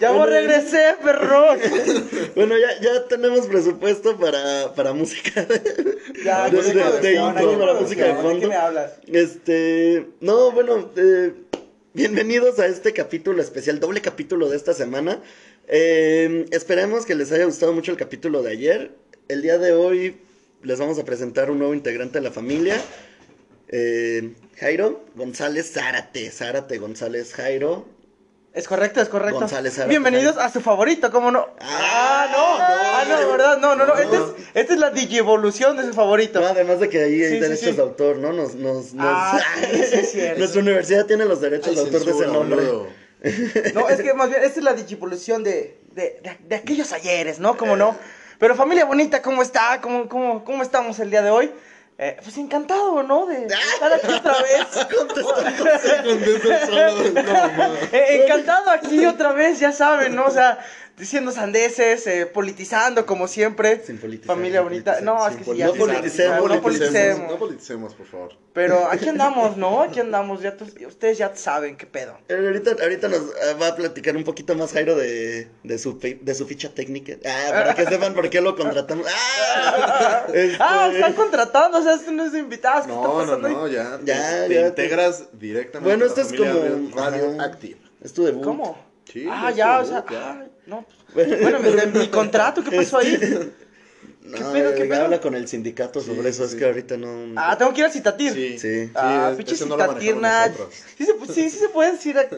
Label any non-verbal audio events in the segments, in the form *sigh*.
Ya Bueno, regresé, perro. Bueno, ya, ya tenemos presupuesto para, para música. Ya, De- música de- de intro, la música de producción, ¿de fondo. me? Este, no, bueno, eh, bienvenidos a este capítulo especial, doble capítulo de esta semana. Eh, esperemos que les haya gustado mucho el capítulo de ayer. El día de hoy les vamos a presentar un nuevo integrante de la familia. Eh, Jairo González Zárate, Zárate González Jairo. Es correcto, es correcto. González Zárate. Bienvenidos a su favorito, ¿cómo no? Ah, Ah, no, no, ah, no. ¿verdad? No, no, no. No. Esta es, esta es la digievolución de su favorito. No, además de que ahí hay Sí, derechos sí. de autor, ¿no? Nos, nos, nos- Ah. *laughs* Nuestra universidad tiene los derechos Ay, de autor de ese nombre. boludo. No, es que más bien, esta es la digivolución de, de, de, de aquellos ayeres, ¿no? ¿Cómo no? Pero familia bonita, ¿cómo está? ¿Cómo, cómo, cómo estamos el día de hoy? Eh, pues encantado, ¿no? De de estar aquí otra vez. *laughs* No. Eh, *laughs* encantado aquí otra vez, ya saben, ¿no? O sea, diciendo sandeces, eh, politizando como siempre. Sin politizar, Familia sin bonita. politizar, No, es que sí, ya no politicemos, no no politicemos. No politicemos, por favor. Pero aquí andamos, ¿no? Aquí andamos, ya tú- ustedes ya saben qué pedo. Eh, Ahorita, ahorita nos eh, va a platicar un poquito más Jairo de, de, su, de su ficha técnica. Ah, para que sepan por qué lo contratamos. *laughs* Ah, Este, Ah, están contratando, o sea, esto no es de invitados. ¿qué está No, no, no, ya. Ya, te, ya te- integras directamente. Bueno, esto es como- Radio ajá. Active. Es tu debut. ¿Cómo? Sí, ah, ya, o sea, ya. ay, no. pues, Bueno, *laughs* mi, contrato, ¿qué pasó ahí? No, ¿Qué pedo, qué eh, pedo? habla con el sindicato sobre Sí, eso. sí. es que ahorita no. Ah, tengo que ir al citatir. Sí, Sí. Ah, pinche no lo citatir, manejamos nada. nosotros. Sí, sí, sí se puede decir. eh,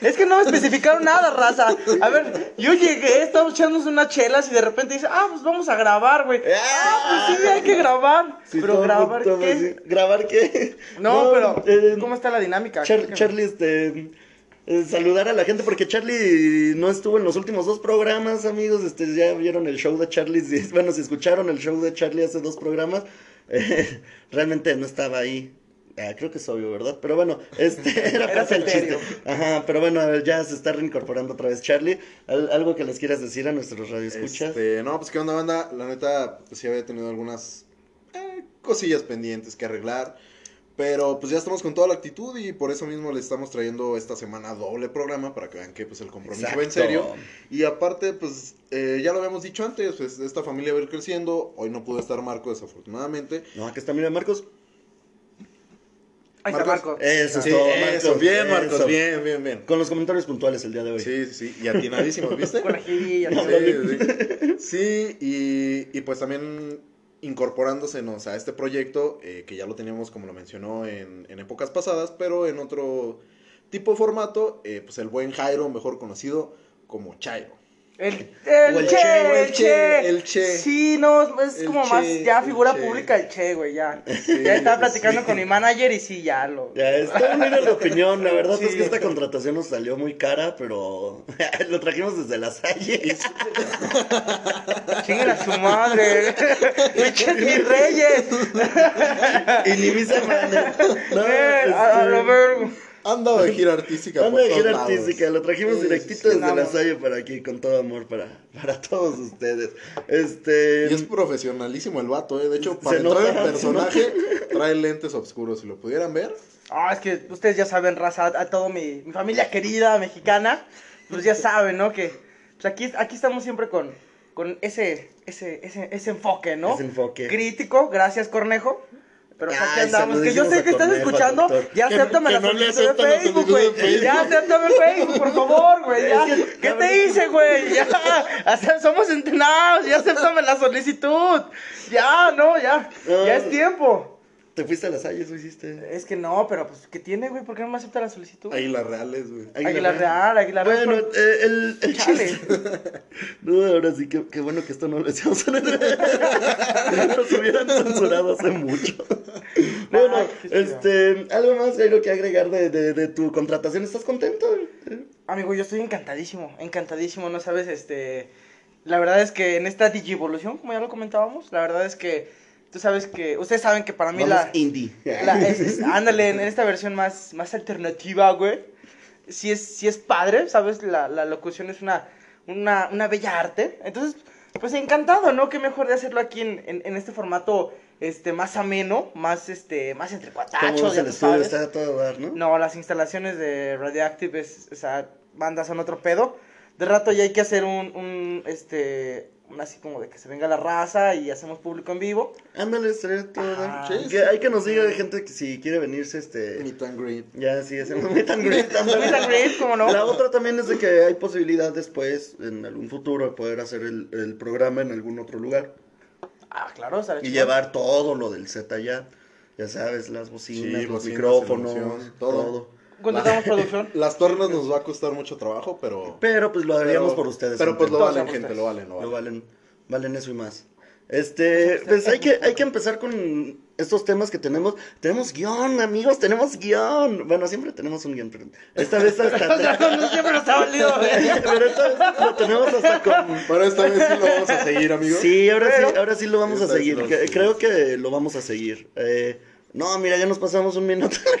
Es que no me especificaron nada, raza. A ver, yo llegué, estábamos echándonos unas chelas y de repente dice, ah, pues vamos a grabar, güey. Ah, pues sí, hay que grabar. Sí, pero todo- grabar, todo ¿qué? ¿Grabar qué? No, pero, eh, ¿cómo está la dinámica? Char- Charlie, este. Eh, saludar a la gente porque Charlie no estuvo en los últimos dos programas, amigos. Este, ya vieron el show de Charlie. *laughs* bueno, si escucharon el show de Charlie hace dos programas, *laughs* eh, realmente no estaba ahí. Ah, creo que es obvio, ¿verdad? Pero bueno, este *laughs* era Era parte del chiste. Ajá, pero bueno, a ver, ya se está reincorporando otra vez Charlie. Al- algo que les quieras decir a nuestros radioescuchas. Este, no, pues qué onda, banda. La neta, pues sí había tenido algunas eh, cosillas pendientes que arreglar. Pero pues ya estamos con toda la actitud y por eso mismo le estamos trayendo esta semana doble programa para que vean que pues el compromiso va en Exacto. serio. Y aparte, pues eh, ya lo habíamos dicho antes, pues esta familia va a ir creciendo. Hoy no pudo estar Marco, desafortunadamente. No, aquí está, mira, Marcos. Ahí está Marcos. Marco. Eso es Sí, todo, eso, Marcos. bien, Marcos, Eso. bien, bien, bien. Con los comentarios puntuales el día de hoy. Sí, sí, sí, y atinadísimos, ¿viste? *laughs* Con No, ¿no? Sí, sí. Sí, y, y pues también incorporándosenos a este proyecto, eh, que ya lo teníamos, como lo mencionó, en, épocas pasadas, pero en otro tipo de formato, eh, pues el buen Jairo, mejor conocido como Chairo. El, el, che, Che, el che, el Che. Sí, no, es El como Che, más ya figura pública el Che, güey, ya. *laughs* Sí, ya estaba platicando sí. con mi manager y sí, ya lo. Ya, está muy de la opinión. La verdad Sí. es que esta contratación nos salió muy cara, pero *laughs* lo trajimos desde *laughs* la salle. Chinguen a su madre. Pinches mis reyes. y ni mi semana. No, a, a lo vergo. Anda de gira artística. Anda de gira lados. artística, lo trajimos Sí, directito sí, desde la salle para aquí, con todo amor para, para todos ustedes. Este. Y es profesionalísimo el vato, ¿eh? De hecho, para entrar nota, en se personaje, trae lentes oscuros. Si lo pudieran ver, Ah, es que ustedes ya saben, raza, a todo mi, mi familia querida mexicana, pues ya saben, ¿no? Que pues aquí, aquí estamos siempre con, con ese, ese, ese, ese enfoque, ¿no? Ese enfoque. Crítico, gracias, Cornejo. Pero pues, aquí andamos, que yo sé que estás escuchando, doctor. ya acéptame que la no solicitud de Facebook, güey. Ya acéptame Facebook, por favor, güey. Ya. ¿Qué te hice, güey? Ya. Somos entrenados, ya acéptame la solicitud. Ya, no, ya. Ya es tiempo. ¿Te fuiste a la salle? ¿Eso hiciste? Es que no, pero pues, ¿qué tiene, güey? ¿Por qué no me acepta la solicitud? águilas reales, güey. Águila Real, Águila Real. Bueno, pero- eh, el, el Chale. *laughs* No, ahora sí, que qué bueno que esto no lo decíamos. *laughs* Nos hubieran censurado hace mucho. *laughs* Bueno, Ay, qué este, algo más, Jairo, que agregar de, de, de tu contratación. ¿Estás contento? Amigo, yo estoy encantadísimo, encantadísimo, ¿no sabes? Este, la verdad es que en esta digivolución, como ya lo comentábamos, la verdad es que tú sabes que, ustedes saben que para mí Vamos la, indie. la- es- es- ándale, en esta versión más, más alternativa, güey, sí es, sí es padre, ¿sabes? La, la locución es una, una, una bella arte, entonces, pues encantado, ¿no? Qué mejor de hacerlo aquí en, en, en este formato este, más ameno, más, este, más entre cuatachos, ya el tú estudio sabes. está a todo dar, ¿no? No, las instalaciones de Radioactive, es, o sea, bandas son otro pedo. De rato ya hay que hacer un, un, este, un así como de que se venga la raza y hacemos público en vivo. Ándale, estaría todo. Ah, Que hay que nos diga gente que si quiere venirse, este... Meet and greet. Ya, sí, hacemos meet and greet. *laughs* Meet and greet, ¿cómo no? La otra también es de que hay posibilidad después, en algún futuro, de poder hacer el, el programa en algún otro lugar. Ah, claro, estaría Y chingón. llevar todo lo del Z ya. Ya sabes, las bocinas, Sí, los bocinas, micrófonos, todo. todo. Contratamos producción. *laughs* Las tornas nos va a costar mucho trabajo, pero. Pero pues lo haríamos pero- por ustedes. Pero pues lo valen, gente, ustedes. lo valen, lo Lo valen. valen, valen eso y más. Este, pues hay que, hay que empezar con estos temas que tenemos. Tenemos guion, amigos, tenemos guion. Bueno, siempre tenemos un guion, pero esta vez hasta... *laughs* No siempre nos ha valido, *laughs* güey. pero esta vez lo tenemos hasta con... Pero esta vez sí lo vamos a seguir, amigos. Sí, ahora sí, ahora sí lo vamos a seguir. creo que lo vamos a seguir. Eh, no, mira, ya nos pasamos un minuto. *laughs*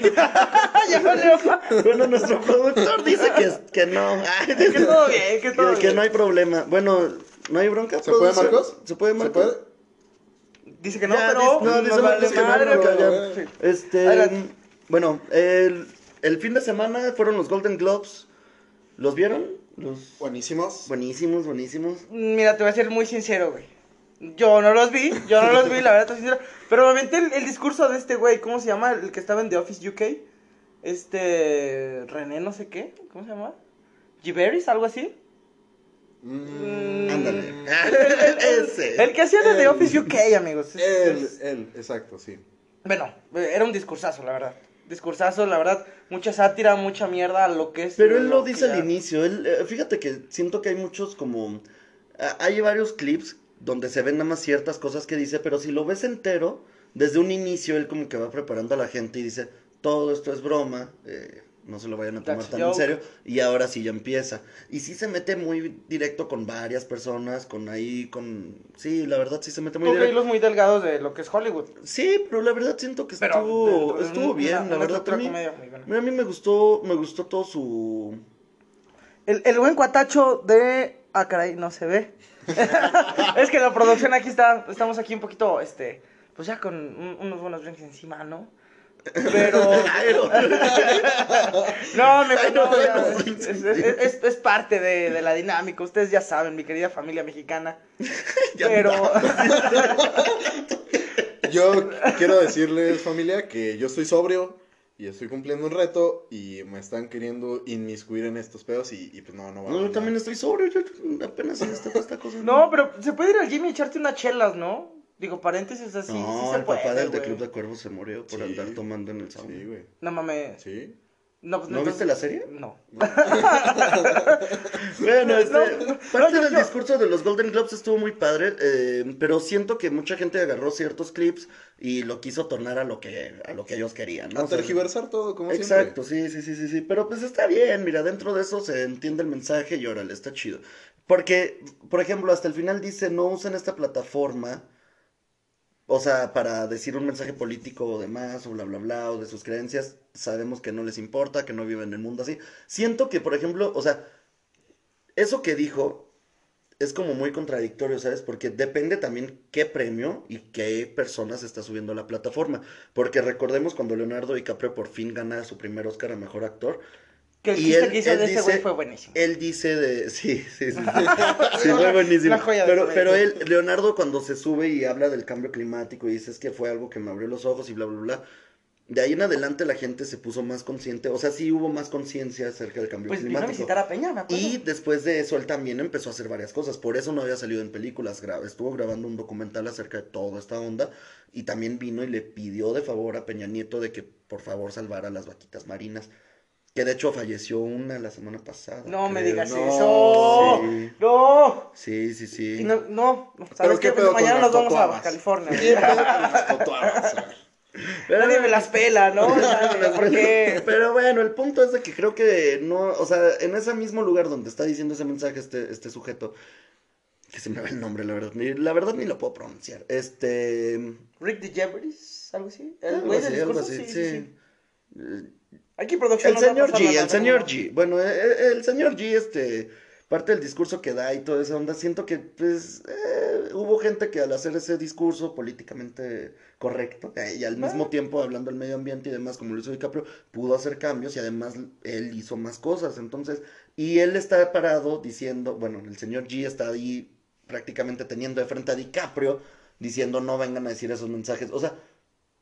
ya valió. bueno, nuestro productor dice que, que no. *laughs* Ay, Que todo bien, que todo que, que bien. no hay problema. Bueno, no hay bronca. ¿Se puede? Marcos? ¿Se puede, ¿Se Marcos? puede? Dice que no, Ya, pero no, dice Marcos que no, madre, no, pero- ya. sí. Este, Adelante. bueno, el, el fin de semana fueron los Golden Globes. ¿Los vieron? Los Buenísimos. buenísimos, buenísimos. Mira, te voy a ser muy sincero, güey. Yo no los vi, yo no los vi, *laughs* la verdad, sincero. Pero me aventé el, el discurso de este güey, ¿cómo se llama? El que estaba en The Office UK. Este. René, no sé qué. ¿Cómo se llama? Giveris, algo así. Mm, Ándale. *laughs* El, Ese. el que hacía de The. Office UK, amigos. Él, él, exacto, sí. Bueno, era un discursazo, la verdad. Discursazo, la verdad. Mucha sátira, mucha mierda, lo que es. Pero él lo dice ya- al inicio. Él, eh, fíjate que siento que hay muchos como... ah, Hay varios clips donde se ven nada más ciertas cosas que dice, pero si lo ves entero, desde un inicio él como que va preparando a la gente y dice, todo esto es broma, eh, no se lo vayan a tomar That's tan en serio, y ahora sí ya empieza. Y sí se mete muy directo con varias personas, con ahí, con... Sí, la verdad sí se mete muy Con directo. hilos muy delgados de lo que es Hollywood. Sí, pero la verdad siento que Pero estuvo, de estuvo una- bien, una la verdad. A mí, mira, a mí me gustó, me gustó todo su... El, el buen cuatacho de. Ah, caray, no se ve. *laughs* es que la producción aquí está. Estamos aquí un poquito, este. Pues ya con un- unos buenos drinks encima, ¿no? Pero. *laughs* *laughs* no, me Ay, no, no, ya, es, es- es- es- parte de, de la dinámica. Ustedes ya saben, mi querida familia mexicana. Pero. Yo quiero decirles, familia, que yo estoy sobrio y estoy cumpliendo un reto y me están queriendo inmiscuir en estos pedos y, y pues no, no va a No, yo también estoy sobrio, yo apenas en esta, esta cosa. no, pero se puede ir al gym y echarte unas chelas, ¿no? Digo, paréntesis así. No, sí se el puede, papá del de. Club de Cuervos se murió por Sí. andar tomando en el sauna. Sí, güey. No mames. Sí. No, pues, ¿No entonces- viste la serie? No. *laughs* Bueno, este, No, parte no, del discurso de los Golden Globes estuvo muy padre, eh, pero siento que mucha gente agarró ciertos clips y lo quiso tornar a lo que, a lo que ellos querían, ¿no? A O sea, tergiversar todo, como Exacto, sí, sí, sí, sí, sí, pero pues está bien, mira, dentro de eso se entiende el mensaje y órale, está chido. Porque, por ejemplo, hasta el final dice, no usen esta plataforma, o sea, para decir un mensaje político o demás, o bla, bla, bla, o de sus creencias, sabemos que no les importa, que no viven en el mundo así. Siento que, por ejemplo, o sea, eso que dijo es como muy contradictorio, ¿sabes? Porque depende también qué premio y qué personas está subiendo a la plataforma. Porque recordemos cuando Leonardo DiCaprio por fin gana su primer Oscar a Mejor Actor. Que el Y él- que hizo él de ese güey fue buenísimo. Él dice de... Sí, sí, sí. Sí, *laughs* sí fue buenísimo. Pero, pero él, Leonardo cuando se sube y habla del cambio climático y dice es que fue algo que me abrió los ojos y bla, bla, bla. De ahí en adelante la gente se puso más consciente, o sea, sí hubo más conciencia acerca del cambio Pues vino a climático. visitar a Peña, me acuerdo. Y después de eso, él también empezó a hacer varias cosas. Por eso no había salido en películas. Estuvo grabando un documental acerca de toda esta onda. Y también vino y le pidió de favor a Peña Nieto de que por favor salvara las vaquitas marinas. Que de hecho falleció una la semana pasada. No me digas No, eso. sí. No. Sí, sí, sí. Y No, no. ¿Sabes qué pedo mañana nos vamos a California. ¿Qué pedo. *laughs* Pero- Nadie me las pela, ¿no? *laughs* ¿Por qué? Pero bueno, el punto es de que creo que no, o sea, en ese mismo lugar donde está diciendo ese mensaje este, este sujeto, que se me va el nombre, la verdad, ni, la verdad ni lo puedo pronunciar. Este, Rick DeJeveris, algo así. El algo güey del así, algo así, sí, sí, sí. Aquí producción El nos va a señor G, el señor. G. Bueno, el, el señor G, este, parte del discurso que da y toda esa onda, siento que pues eh, hubo gente que al hacer ese discurso políticamente correcto eh, y al mismo tiempo hablando del medio ambiente y demás, como lo hizo DiCaprio, pudo hacer cambios y además él hizo más cosas. Entonces, y él está parado diciendo, bueno, el señor G está ahí prácticamente teniendo de frente a DiCaprio diciendo no vengan a decir esos mensajes. O sea,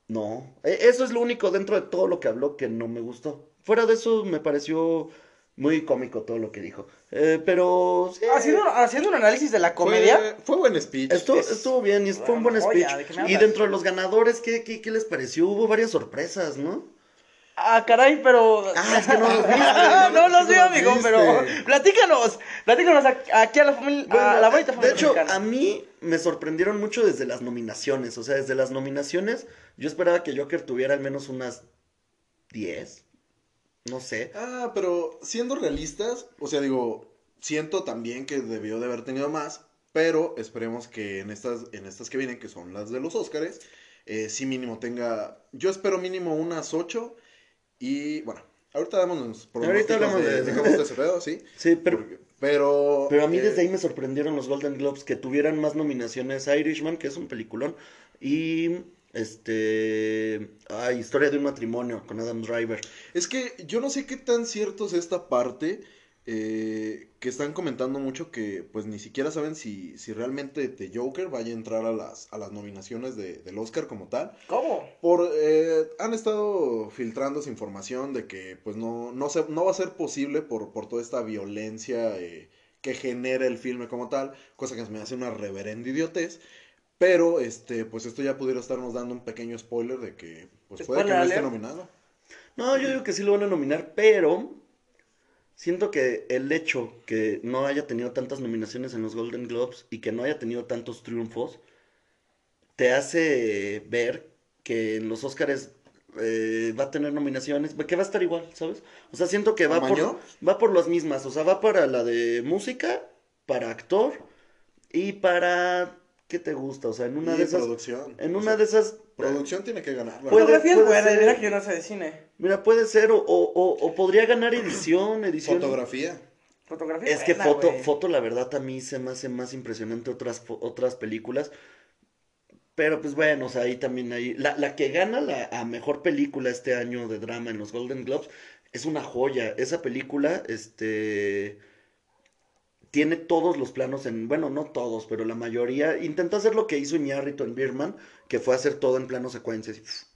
no. E- Eso es lo único dentro de todo lo que habló que no me gustó. Fuera de eso me pareció muy cómico todo lo que dijo. Eh, pero sí, Haciendo, haciendo un análisis de la comedia. Fue, fue buen speech. estuvo, es- estuvo bien y fue un buen joya, speech. ¿de qué me Y dentro de los ganadores, ¿qué, qué, qué les pareció? Hubo varias sorpresas, ¿no? Ah, caray, pero. Ah, es que no los viste, *laughs* no, no los vi, amigo, viste. pero. Platícanos. Platícanos aquí- a la familia. a la bonita de hecho, mexicana. a mí me sorprendieron mucho desde las nominaciones. O sea, desde las nominaciones, yo esperaba que Joker tuviera al menos unas 10. No sé. Ah, pero siendo realistas, o sea, digo, siento también que debió de haber tenido más, pero esperemos que en estas, en estas que vienen, que son las de los Óscares, eh, sí mínimo tenga, yo espero mínimo unas 8 y bueno, ahorita damos pronósticos hablamos de, de- de ese pedo, sí, *laughs* Sí, pero, Porque- pero... pero a mí eh, desde ahí me sorprendieron los Golden Globes que tuvieran más nominaciones Irishman, que es un peliculón, y este. Ah, Historia de un matrimonio con Adam Driver. Es que yo no sé qué tan cierto es esta parte eh, que están comentando mucho que pues ni siquiera saben si, si realmente The Joker vaya a entrar a las, a las nominaciones de- del Oscar como tal. ¿Cómo? Por, eh, han estado filtrando esa información de que pues no, no, se, no va a ser posible por, por toda esta violencia eh, que genera el filme como tal, cosa que me hace una reverenda idiotez. Pero este, pues esto ya pudiera estarnos dando un pequeño spoiler de que pues puede que no esté nominado. No, yo digo que sí lo van a nominar, pero siento que el hecho que no haya tenido tantas nominaciones en los Golden Globes y que no haya tenido tantos triunfos, te hace ver que en los Oscars eh, va a tener nominaciones, que va a estar igual, ¿sabes? O sea, siento que va por, va por las mismas, o sea, va para la de música, para actor y para... ¿Qué te gusta? O sea, en una Y de esas... producción. En O una sea, de esas... Producción tiene que ganar. verdad. Fotografía es buena, mira que yo no sé de cine. Mira, puede ser, o, o, o- o podría ganar *clears throat* edición, edición. Fotografía. Fotografía Es que buena, foto, güey. foto, la verdad, a mí se me hace más impresionante otras, otras películas. Pero pues bueno, o sea, ahí también hay. La, la que gana la a mejor película este año de drama en los Golden Globes es una joya. Esa película, este. Tiene todos los planos en. Bueno, no todos, pero la mayoría. Intentó hacer lo que hizo Iñárritu en Birman, que fue hacer todo en plano secuencias.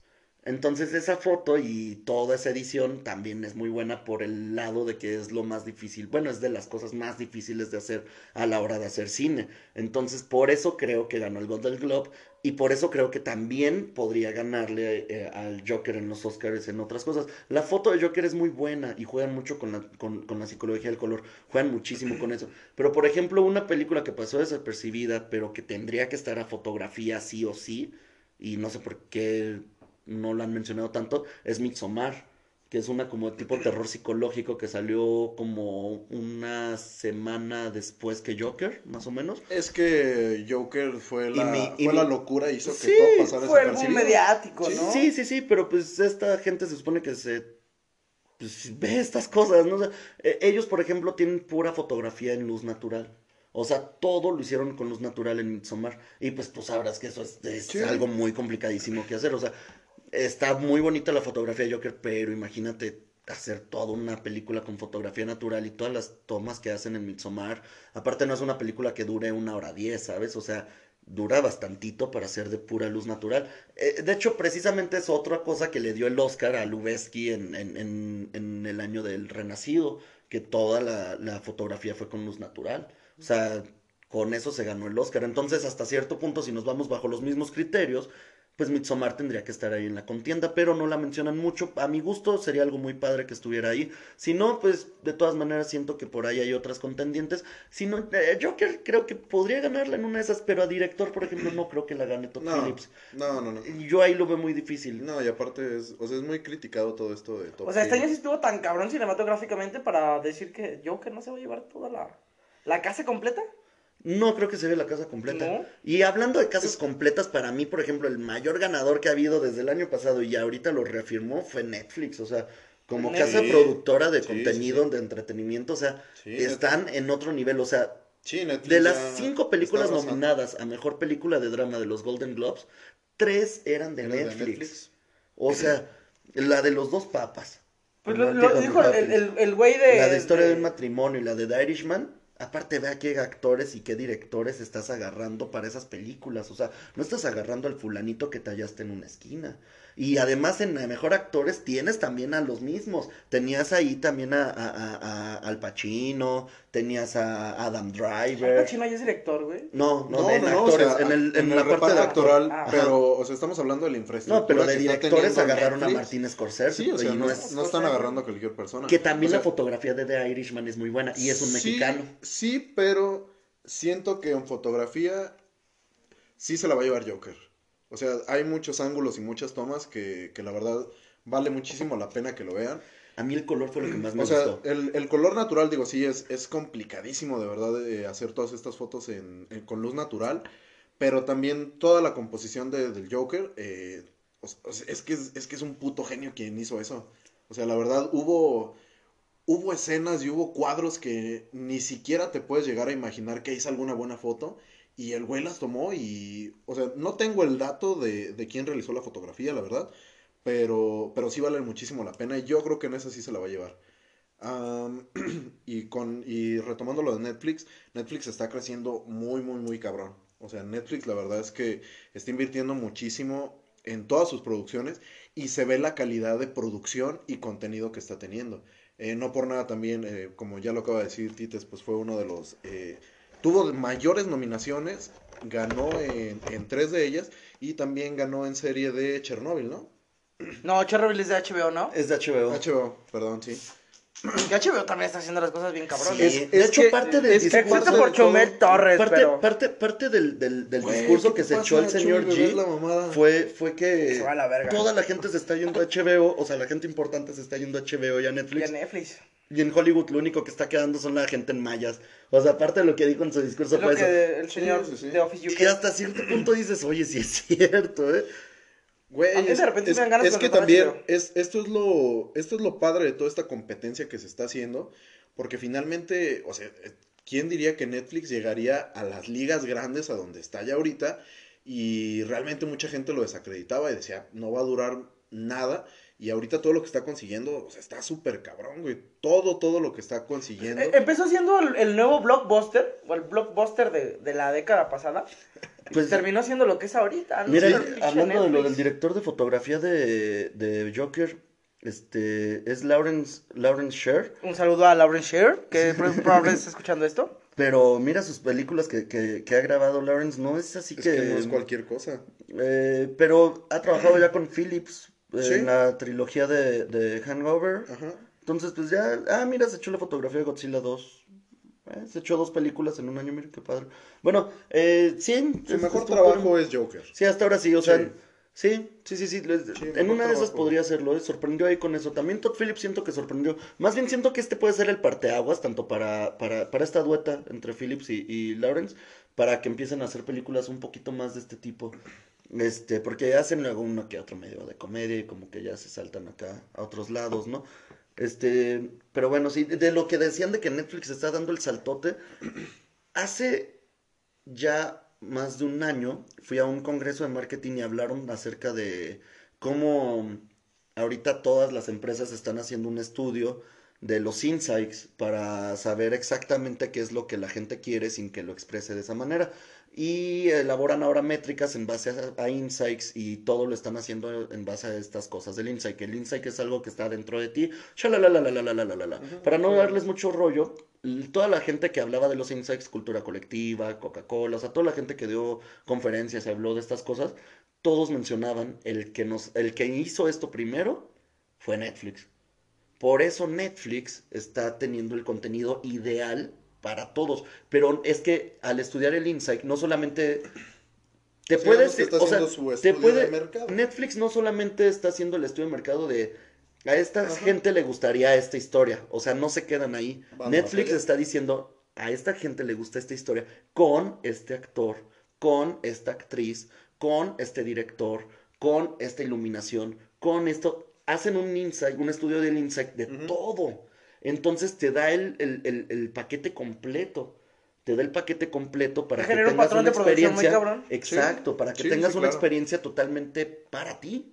Entonces esa foto y toda esa edición también es muy buena por el lado de que es lo más difícil, bueno, es de las cosas más difíciles de hacer a la hora de hacer cine. Entonces por eso creo que ganó el Golden Globe y por eso creo que también podría ganarle eh, al Joker en los Oscars en otras cosas. La foto de Joker es muy buena y juegan mucho con la, con, con la psicología del color, juegan muchísimo con eso. Pero por ejemplo, una película que pasó desapercibida, pero que tendría que estar a fotografía sí o sí, y no sé por qué no la han mencionado tanto, es Midsommar, que es una como tipo terror psicológico que salió como una semana después que Joker, más o menos. Es que Joker fue Y la, mi- y fue mi- la locura, hizo que todo pasara Fue desapercibido. mediático, Sí, ¿no? Sí, sí, sí, pero pues esta gente se supone que se pues, ve estas cosas, ¿no? O sea, eh, ellos, por ejemplo, tienen pura fotografía en luz natural. O sea, todo lo hicieron con luz natural en Midsommar. Y pues tú sabrás que eso es, es Sí. algo muy complicadísimo que hacer. O sea, está muy bonita la fotografía de Joker, pero imagínate hacer toda una película con fotografía natural y todas las tomas que hacen en Midsommar. Aparte no es una película que dure una hora diez, ¿sabes? O sea, dura bastantito para ser de pura luz natural. Eh, de hecho, precisamente es otra cosa que le dio el Oscar a Lubeski en, en, en, el año del Renacido, que toda la, la fotografía fue con luz natural. O sea, con eso se ganó el Oscar. Entonces, hasta cierto punto, si nos vamos bajo los mismos criterios, pues Midsommar tendría que estar ahí en la contienda, pero no la mencionan mucho. A mi gusto sería algo muy padre que estuviera ahí. Si no, pues de todas maneras siento que por ahí hay otras contendientes. Si no, eh, Joker creo que podría ganarla en una de esas, pero a director, por ejemplo, no creo que la gane Todd No, Phillips. no, no, no. Y Yo ahí lo veo muy difícil. No, y aparte es, o sea, es muy criticado todo esto de Top O sea, este año sí estuvo tan cabrón cinematográficamente para decir que Joker no se va a llevar toda la, la casa completa. No creo que se ve la casa completa. ¿No? Y hablando de casas completas, para mí, por ejemplo, el mayor ganador que ha habido desde el año pasado y ahorita lo reafirmó fue Netflix. O sea, como Netflix. casa productora de Sí, contenido, sí, de entretenimiento, o sea, Sí, están en otro nivel, o sea, Netflix de las cinco películas nominadas a mejor película de drama de los Golden Globes, tres eran de, Netflix. O sea, la de los dos papas. Pues lo, dijo el, el, el güey de. La de historia de de- un matrimonio y la de The Irishman. Aparte, vea qué actores y qué directores estás agarrando para esas películas. O sea, no estás agarrando al fulanito que te hallaste en una esquina. Y además, en mejor actores tienes también a los mismos. Tenías ahí también a, a- a- a- Al Pacino, tenías a Adam Al Driver. Pacino ya es director, güey. No, no, No, en no, no, o actores, sea, en, el, en la parte de actoral, Ah. pero, o sea, estamos hablando de la infraestructura. No, pero de directores agarraron a. Martín Scorsese. Sí, o sea, y no, no es- no están agarrando a cualquier persona. Que también O sea, la fotografía de The Irishman es muy buena y es un sí, mexicano. Sí, pero siento que en fotografía sí se la va a llevar Joker. O sea, hay muchos ángulos y muchas tomas que, que la verdad vale muchísimo la pena que lo vean. A mí el color fue lo que más me O sea, gustó. el, el color natural, digo, sí, es, es complicadísimo de verdad eh, hacer todas estas fotos en, en- con luz natural, pero también toda la composición de- del Joker, eh, o o sea, es, que es, es que es un puto genio quien hizo eso. O sea, la verdad, hubo, hubo escenas y hubo cuadros que ni siquiera te puedes llegar a imaginar que hizo alguna buena foto. Y el güey las tomó y, o sea, no tengo el dato de, de quién realizó la fotografía, la verdad, pero, pero sí vale muchísimo la pena y yo creo que en esa sí se la va a llevar. *clears throat* Y, con, y retomando lo de Netflix, Netflix está creciendo muy, muy, muy cabrón. O sea, Netflix la verdad es que está invirtiendo muchísimo en todas sus producciones y se ve la calidad de producción y contenido que está teniendo. Eh, no por nada también, eh, como ya lo acaba de decir Tites, pues fue uno de los... eh, tuvo mayores nominaciones, ganó en, en tres de ellas y también ganó en serie de Chernobyl, ¿no? No, Chernobyl es de HBO, ¿no? Es de HBO. HBO, perdón, sí. *clears throat* Que HBO también está haciendo las cosas bien cabronas. Es- Es- de hecho, que- parte del es discurso- por de todo- Chumel Torres, parte, pero... parte, parte del, del, del Güey, discurso ¿qué que se echó el señor G fue, fue que Se va a la verga. toda la gente se está yendo a HBO, o sea, la gente importante se está yendo a HBO y a Y Netflix. a Netflix. Y en Hollywood lo único que está quedando son la gente en mayas. O sea, aparte de lo que dijo en su discurso Es lo fue eso. que el señor sí, sí. de Office UK. Y hasta cierto punto dices, oye, sí es cierto, ¿eh? Güey, A mí de es, repente es- me dan ganas es que también es, esto es lo esto es lo padre de toda esta competencia que se está haciendo, porque finalmente, o sea, eh, ¿quién diría que Netflix llegaría a las ligas grandes a donde está ya ahorita? Y realmente mucha gente lo desacreditaba y decía, no va a durar nada. Y ahorita todo lo que está consiguiendo, o sea, está súper cabrón, güey. Todo, todo lo que está consiguiendo. Eh, empezó siendo el, el nuevo blockbuster, o el blockbuster de, de la década pasada. *laughs* Pues- Pues terminó siendo lo que es ahorita. ¿no? Mira, Sí, hablando de lo del director de fotografía de, de Joker, este, es Lawrence, Lawrence Sher. Un saludo a Lauren Sher, que pro- probablemente está *laughs* escuchando esto. Pero mira sus películas que, que, que ha grabado Lawrence, no es así es que... que no es cualquier cosa. eh, pero ha trabajado ya con Phillips Sí. en la trilogía de, de Hangover. Ajá. Entonces, pues ya, ah, mira, se echó la fotografía de Godzilla 2. Eh, se echó dos películas en un año, mira qué padre. Bueno, eh, sí. Su mejor trabajo es Joker. Sí, hasta ahora sí, o sea, Sí. sí, sí, sí, sí. les- Sí, en una de esas trabajo. podría hacerlo, ¿eh? sorprendió ahí con eso. También Todd Phillips siento que sorprendió. Más bien siento que este puede ser el parteaguas, tanto para, para, para esta dueta entre Phillips y, y Lawrence, para que empiecen a hacer películas un poquito más de este tipo. Este, porque hacen luego uno que otro medio de comedia y como que ya se saltan acá a otros lados, ¿no? Este, pero bueno, sí, de lo que decían de que Netflix está dando el saltote, *clears throat* hace ya más de un año fui a un congreso de marketing y hablaron acerca de cómo ahorita todas las empresas están haciendo un estudio de los insights para saber exactamente qué es lo que la gente quiere sin que lo exprese de esa manera. Y elaboran ahora métricas en base a, a insights y todo lo están haciendo en base a estas cosas del insight. Que el insight es algo que está dentro de ti. Para no darles mucho rollo, toda la gente que hablaba de los insights, cultura colectiva, Coca-Cola, o sea, toda la gente que dio conferencias y habló de estas cosas, todos mencionaban el que nos, el que hizo esto primero fue Netflix. Por eso Netflix está teniendo el contenido ideal para todos. Pero es que al estudiar el insight, no solamente te Sí, puedes, está o sea, su te puede, de mercado. Netflix no solamente está haciendo el estudio de mercado de a esta Ajá. gente le gustaría esta historia, o sea, no se quedan ahí. Van Netflix está diciendo a esta gente le gusta esta historia con este actor, con esta actriz, con este director, con esta iluminación, con esto. hacen un insight, un estudio del insight de todo. Entonces te da el, el- el- el paquete completo. Te da el paquete completo para que un tengas patrón una de producción muy experiencia. cabrón. Exacto, para que Sí, tengas sí, una claro. experiencia totalmente para ti.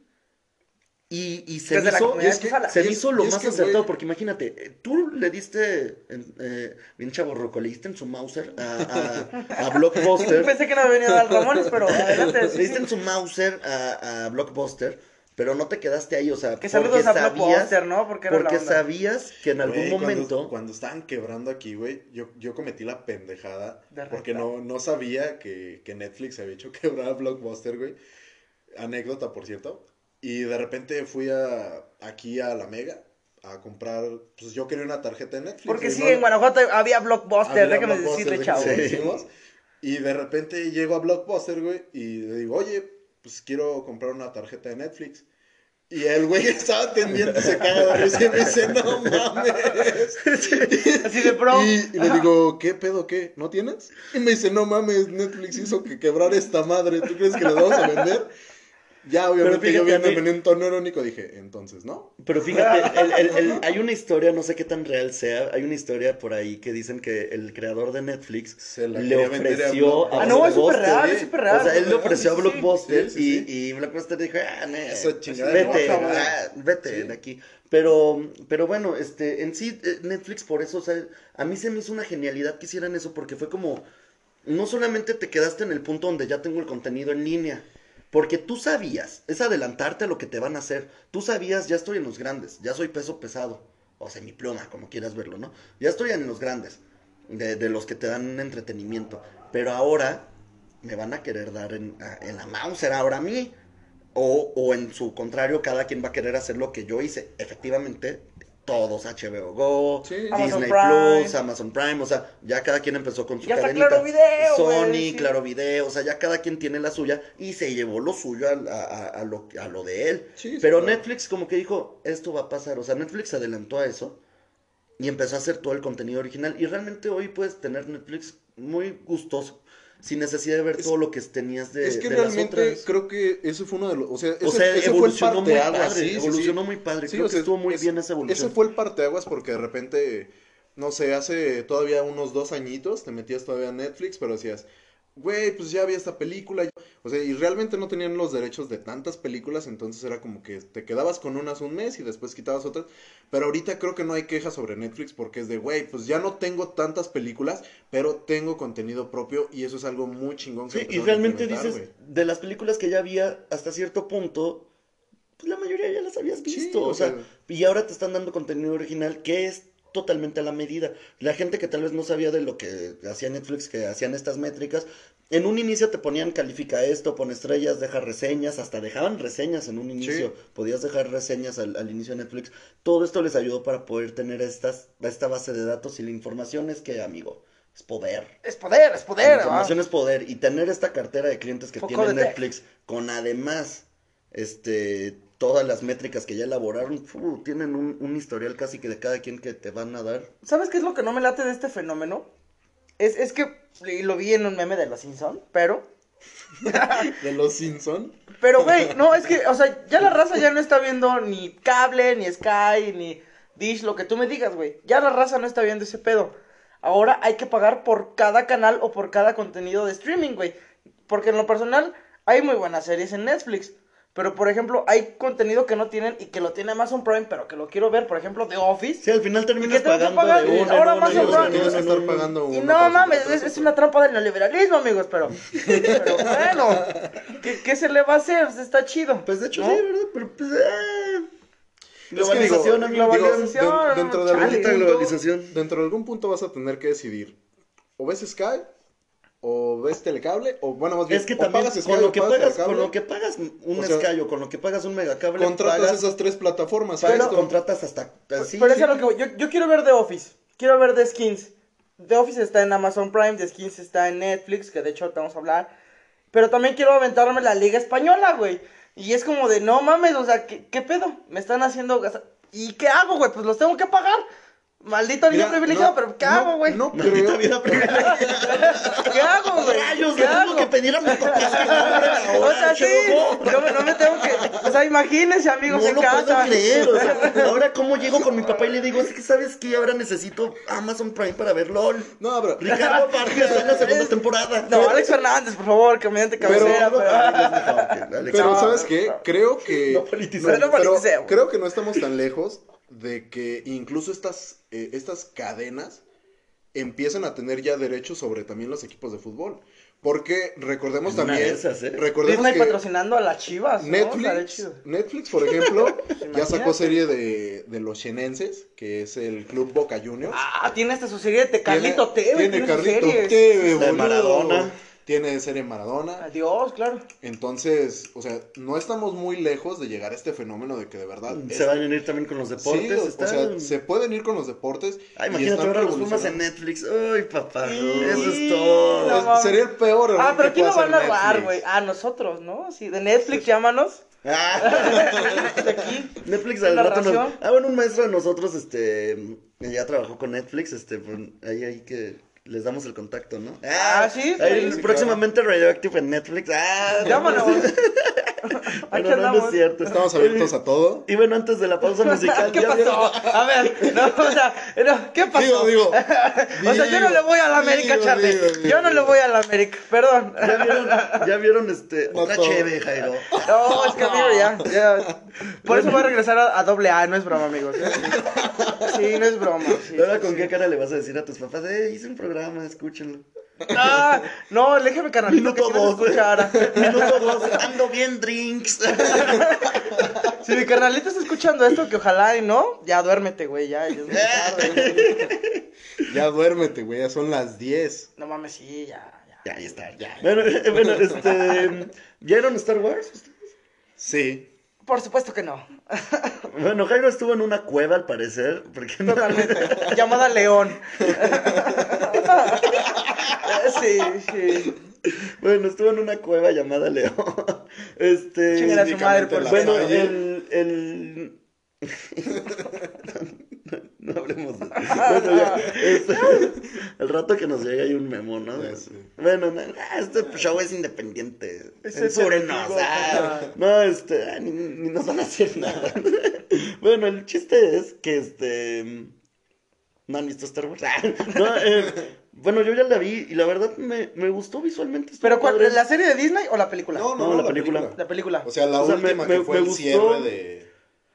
Y, y se Desde la hizo, es que se Y me es- hizo lo más acertado, güey- porque imagínate, eh, tú le diste, en- eh, bien chaborroco, le diste en su Mauser a, a, a *laughs* Blockbuster. Pensé que no me venía a dar *laughs* Ramones, pero adelante. Le diste en su Mauser a, a Blockbuster, pero no te quedaste ahí, o sea, Que porque saludos a sabías, Blockbuster, ¿no? Porque era porque la onda. sabías que en algún Güey, cuando- momento... Cuando, estaban quebrando aquí, güey, yo, yo cometí la pendejada. De porque no, no sabía que, que Netflix había hecho *laughs* quebrar a Blockbuster, güey. Anécdota, por cierto. Y de repente fui a, aquí a la Mega a comprar. Pues yo quería una tarjeta de Netflix. Porque sí, ¿no? en Guanajuato había Blockbuster, Había déjame Blockbuster, decirle, chavo. Sí. Y de repente llego a Blockbuster, güey, y le digo, oye, pues quiero comprar una tarjeta de Netflix. Y el güey estaba atendiendo se caga de risa y me dice, no mames. *laughs* Así de pro. Y, y le digo, ¿qué pedo, qué? ¿No tienes? Y me dice, no mames, Netflix hizo que quebrar esta madre. ¿Tú crees que le vamos a vender? Ya, obviamente, fíjate, yo a mí- viendo en un tono irónico dije, entonces, ¿no? Pero fíjate, *laughs* el- el- el- hay una historia, no sé qué tan real sea, hay una historia por ahí que dicen que el creador de Netflix Se la le a ofreció a, Blockbuster. Ah, no, es súper real, es súper real. O sea, él le ofreció a Blockbuster sí, sí, y, y Blockbuster dijo, ah, no, Eso chingada, vete, no, ah, vete Sí. de aquí. Pero, pero bueno, este, en sí, eh, Netflix por eso, o sea, a mí se me hizo una genialidad que hicieran eso, porque fue como, no solamente te quedaste en el punto donde ya tengo el contenido en línea, porque tú sabías, es adelantarte a lo que te van a hacer. Tú sabías, ya estoy en los grandes, ya soy peso pesado, o semipluma, como quieras verlo, ¿no? Ya estoy en los grandes, de, los que te dan entretenimiento. Pero ahora me van a querer dar en la Mauser ahora a mí. O, o en su contrario, cada quien va a querer hacer lo que yo hice. Efectivamente, todos HBO Go, Sí. Amazon Disney Prime. Plus, Amazon Prime, o sea, ya cada quien empezó con su Ya cadenita. Claro Video, Sony, sí. Claro Video, o sea, ya cada quien tiene la suya y se llevó lo suyo a, a- a- a lo, a lo de él. Sí, Pero claro. Netflix como que dijo, esto va a pasar, o sea, Netflix adelantó a eso y empezó a hacer todo el contenido original y realmente hoy puedes tener Netflix muy gustoso, sin necesidad de ver Es- todo lo que tenías de, es que de las realmente otras. creo que ese fue uno de los. O sea, ese, O sea, ese fue el muy parteaguas, padre, sí, sí, sí. evolucionó muy padre, creo o que estuvo muy es- bien esa evolución. Ese fue el parteaguas porque de repente, no sé, hace todavía unos dos añitos te metías todavía a Netflix, pero decías, güey, pues ya había esta película. O sea, y realmente no tenían los derechos de tantas películas, entonces era como que te quedabas con unas un mes y después quitabas otras. Pero ahorita creo que no hay queja sobre Netflix porque es de, güey, pues ya no tengo tantas películas, pero tengo contenido propio y eso es algo muy chingón que Sí, y realmente dices, de las películas que ya había hasta cierto punto, pues la mayoría ya las habías Sí, visto, o o sea, sea- y ahora te están dando contenido original que es totalmente a la medida. La gente que tal vez no sabía de lo que hacía Netflix, que hacían estas métricas, en un inicio te ponían califica esto, pon estrellas, deja reseñas, hasta dejaban reseñas en un inicio, Sí. podías dejar reseñas al, al inicio de Netflix. Todo esto les ayudó para poder tener estas, esta base de datos y la información es que, amigo, es poder. Es poder, es La poder. información ¿ah? es poder y tener esta cartera de clientes que Foco tiene tech. Netflix con además este todas las métricas que ya elaboraron, tienen un, un historial casi que de cada quien que te van a dar. ¿Sabes qué es lo que no me late de este fenómeno? Es, es que, lo vi en un meme de los Simpson, pero... *laughs* De los Simpson. Pero, güey, *laughs* no, es que, o sea, ya la raza ya no está viendo ni cable, ni Sky, ni Dish, lo que tú me digas, güey. Ya la raza no está viendo ese pedo. Ahora hay que pagar por cada canal o por cada contenido de streaming, güey. Porque en lo personal hay muy buenas series en Netflix. Pero, por ejemplo, hay contenido que no tienen y que lo tiene Amazon Prime, pero que lo quiero ver, por ejemplo, The Office. Sí, al final terminas pagando pagar? de uno Ahora más menos. en Tienes que en estar uno. pagando Y uno no mames, es, es una trampa del neoliberalismo, amigos, pero, *laughs* pero bueno, ¿qué, qué se le va a hacer? Pues Está chido. Pues de hecho ¿no? sí, ¿verdad? Pero pues eh, que globalización, digo, amigo. globalización. Digo, den- dentro de algún punto, globalización. dentro de algún punto vas a tener que decidir. O ves Sky, o ves Telecable, o bueno, más bien, Es que o también pagas Sky con lo que pagas pagas, con lo que pagas un O sea, con lo que pagas un megacable, contratas pagas, esas tres plataformas. esto. contratas hasta así. pero eso es lo que voy. Yo, yo quiero ver The Office. Quiero ver The Skins. The Office está en Amazon Prime, The Skins está en Netflix, que de hecho ahorita vamos a hablar. Pero también quiero aventarme la Liga Española, güey. Y es como de, no mames, o sea, ¿qué, qué pedo? Me están haciendo gastar. ¿Y qué hago, güey? Pues los tengo que pagar. Maldito niño Mira, privilegiado, no, pero ¿qué hago, güey? No Maldita creo. vida privilegiada. *laughs* ¿Qué hago, güey? Rayos, ¿Qué le tengo hago? que pedir a que me abran O sea, sí, yo me- no me tengo que... O sea, imagínense, amigos, No en lo casa. puedo creer, o sea, *laughs* ahora cómo llego con mi papá y le digo, es que sabes que ahora necesito Amazon Prime para ver LOL. No, pero. Ricardo Vargas está en la segunda *laughs* temporada. No, Alex Fernández, por favor, comediante cabecera. Pero- pero- Alex, Pero, No, ¿sabes no, qué? no. Creo que. No politicemos. No pero creo que no estamos tan lejos de que incluso estas, eh, estas cadenas empiezan a tener ya derechos sobre también los equipos de fútbol. Porque recordemos una también. esas, ¿eh? Recordemos Disney que patrocinando a las chivas, Netflix, por ejemplo, *laughs* ya sacó serie de, de los Xenenses, que es el club Boca Juniors. Ah, tiene hasta su serie de Carlito Tiene- Teve. Tiene Carlito. Teve, De. Maradona. Tiene serie Maradona. Adiós, claro. Entonces, o sea, no estamos muy lejos de llegar a este fenómeno de que de verdad. es- Se van a ir también con los Sí, deportes. o, o está- sea, se pueden ir con los deportes. Ay, y imagínate están ahora los Pumas en. Netflix. Uy, papá, Sí, eso es todo. Sería el peor. Ah, pero ¿quién lo puede va a Netflix. güey? Ah, nosotros, ¿no? Sí, de Netflix, llámanos. Ah. *laughs* De aquí. Netflix al rato nos... Narración. Ah, bueno, un maestro de nosotros, este, ya trabajó con Netflix, este, pues, ahí, ahí que les damos el contacto, ¿no? Ah, sí, sí, ahí sí, próximamente Radioactive en Netflix. Ah, Llámanos. *laughs* Bueno, no, no es cierto. Estamos abiertos a todo. Y bueno, antes de la pausa *laughs* musical, ¿Qué ¿ya pasó? *laughs* A ver, no, o sea, no, ¿qué pasó? Digo, digo. o sea, yo no le voy a la América, Digo, Charlie. digo, Yo no le voy a la América, perdón. ¿Ya vieron, ya vieron este, No otra cheve, Jairo? No, es que amigo, ya, ya. Por eso voy a regresar a, a doble A, no es broma, amigos. ¿eh? Sí, no es broma. sí, Ahora, sí, ¿con sí. qué cara le vas a decir a tus papás? Eh, hice un programa, escúchenlo. Ah, no, déjeme carnalito que Minuto si no dos. escuchara. Minuto dos, ando bien drinks. *laughs* Si mi carnalito está escuchando esto, que ojalá y no, ya duérmete, güey, ya, ya tarde. *laughs* Ya duérmete, güey. Ya son las 10. No mames, sí, ya, ya. Ya, ya está, ya. Bueno, eh, bueno, este, ¿vieron Star Wars? Sí. Por supuesto que no. *laughs* Bueno, Jairo estuvo en una cueva al parecer, porque no- Totalmente. *laughs* Llamada León. *laughs* sí, sí. bueno, estuvo en una cueva llamada León. Este, su madre por bueno, el... *laughs* no hablemos de eso. *laughs* Bueno, ya, este, el *laughs* rato que nos llega hay un memo, ¿no? Bueno, no, este show es independiente. Es Censúrenos. ah. No, este, ah, ni, ni nos van a hacer nada. bueno, el chiste es que este. No han visto Star Wars. Ah, no, eh, bueno, yo ya la vi y la verdad me, me gustó visualmente. ¿Pero cuál? ¿La serie de Disney o la película? No, no, No, no, la película. La película. O sea, la O sea, me- última me- que fue me el gustó. cierre de.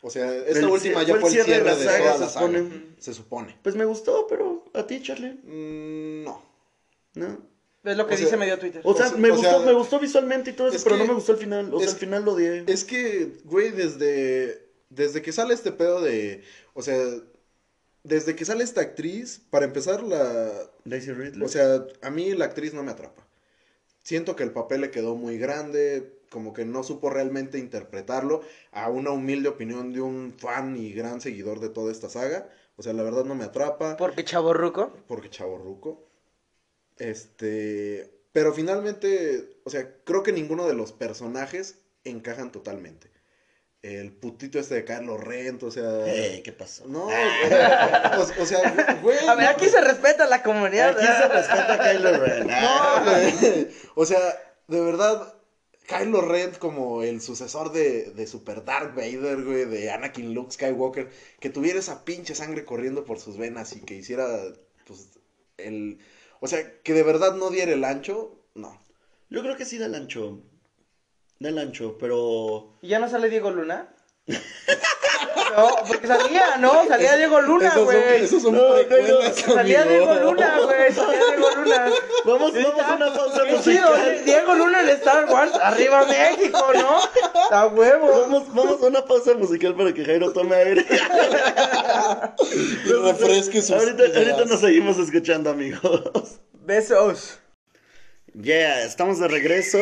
O sea, esta El última ya fue el cierre de, saga, toda se la saga. supone. Se supone. Pues me gustó, pero a ti, Charlie. Mm, no. No. Es lo que o sea, dice medio Twitter. O sea, O sea- me o gustó, sea, me gustó visualmente y todo eso, es pero que- no me gustó el final. O sea, es- al final lo odié. Es que, güey, desde, desde que sale este pedo de, o sea, desde que sale esta actriz, para empezar la, Daisy Ridley. o sea, a mí la actriz no me atrapa. Siento que el papel le quedó muy grande, como que no supo realmente interpretarlo a una humilde opinión de un fan y gran seguidor de toda esta saga. O sea, la verdad no me atrapa Porque Chavo Ruco. porque chavo ruco. Este, pero finalmente, o sea, creo que ninguno de los personajes encajan totalmente. El putito este de Carlos Rent, o sea, Eh, ¿qué pasó? no, o, o sea, güey, A ver, no, aquí se respeta la comunidad. Aquí se respeta a Kylo Ren. Ah. no, güey. o sea, de verdad, Kylo Rent como el sucesor de, de Super Dark Vader, güey, de Anakin Luke Skywalker, que tuviera esa pinche sangre corriendo por sus venas y que hiciera, pues, el... O sea, que de verdad no diera el ancho, no. Yo creo que sí del ancho. Del ancho, pero. ¿Y ya no sale Diego Luna? *laughs* No, porque salía, ¿no? Salía Diego Luna, güey. esos son No, precuelas, Salía amigo. Diego Luna, güey. Salía Diego Luna. Vamos, Sí, vamos a una pausa musical. ¿eh? Diego Luna en Star Wars. Arriba México, ¿no? A huevo. Vamos, vamos a una pausa musical para que Jairo tome aire. Refresque sus ahorita, ideas. ahorita nos seguimos escuchando, amigos. Besos. Yeah, estamos de regreso.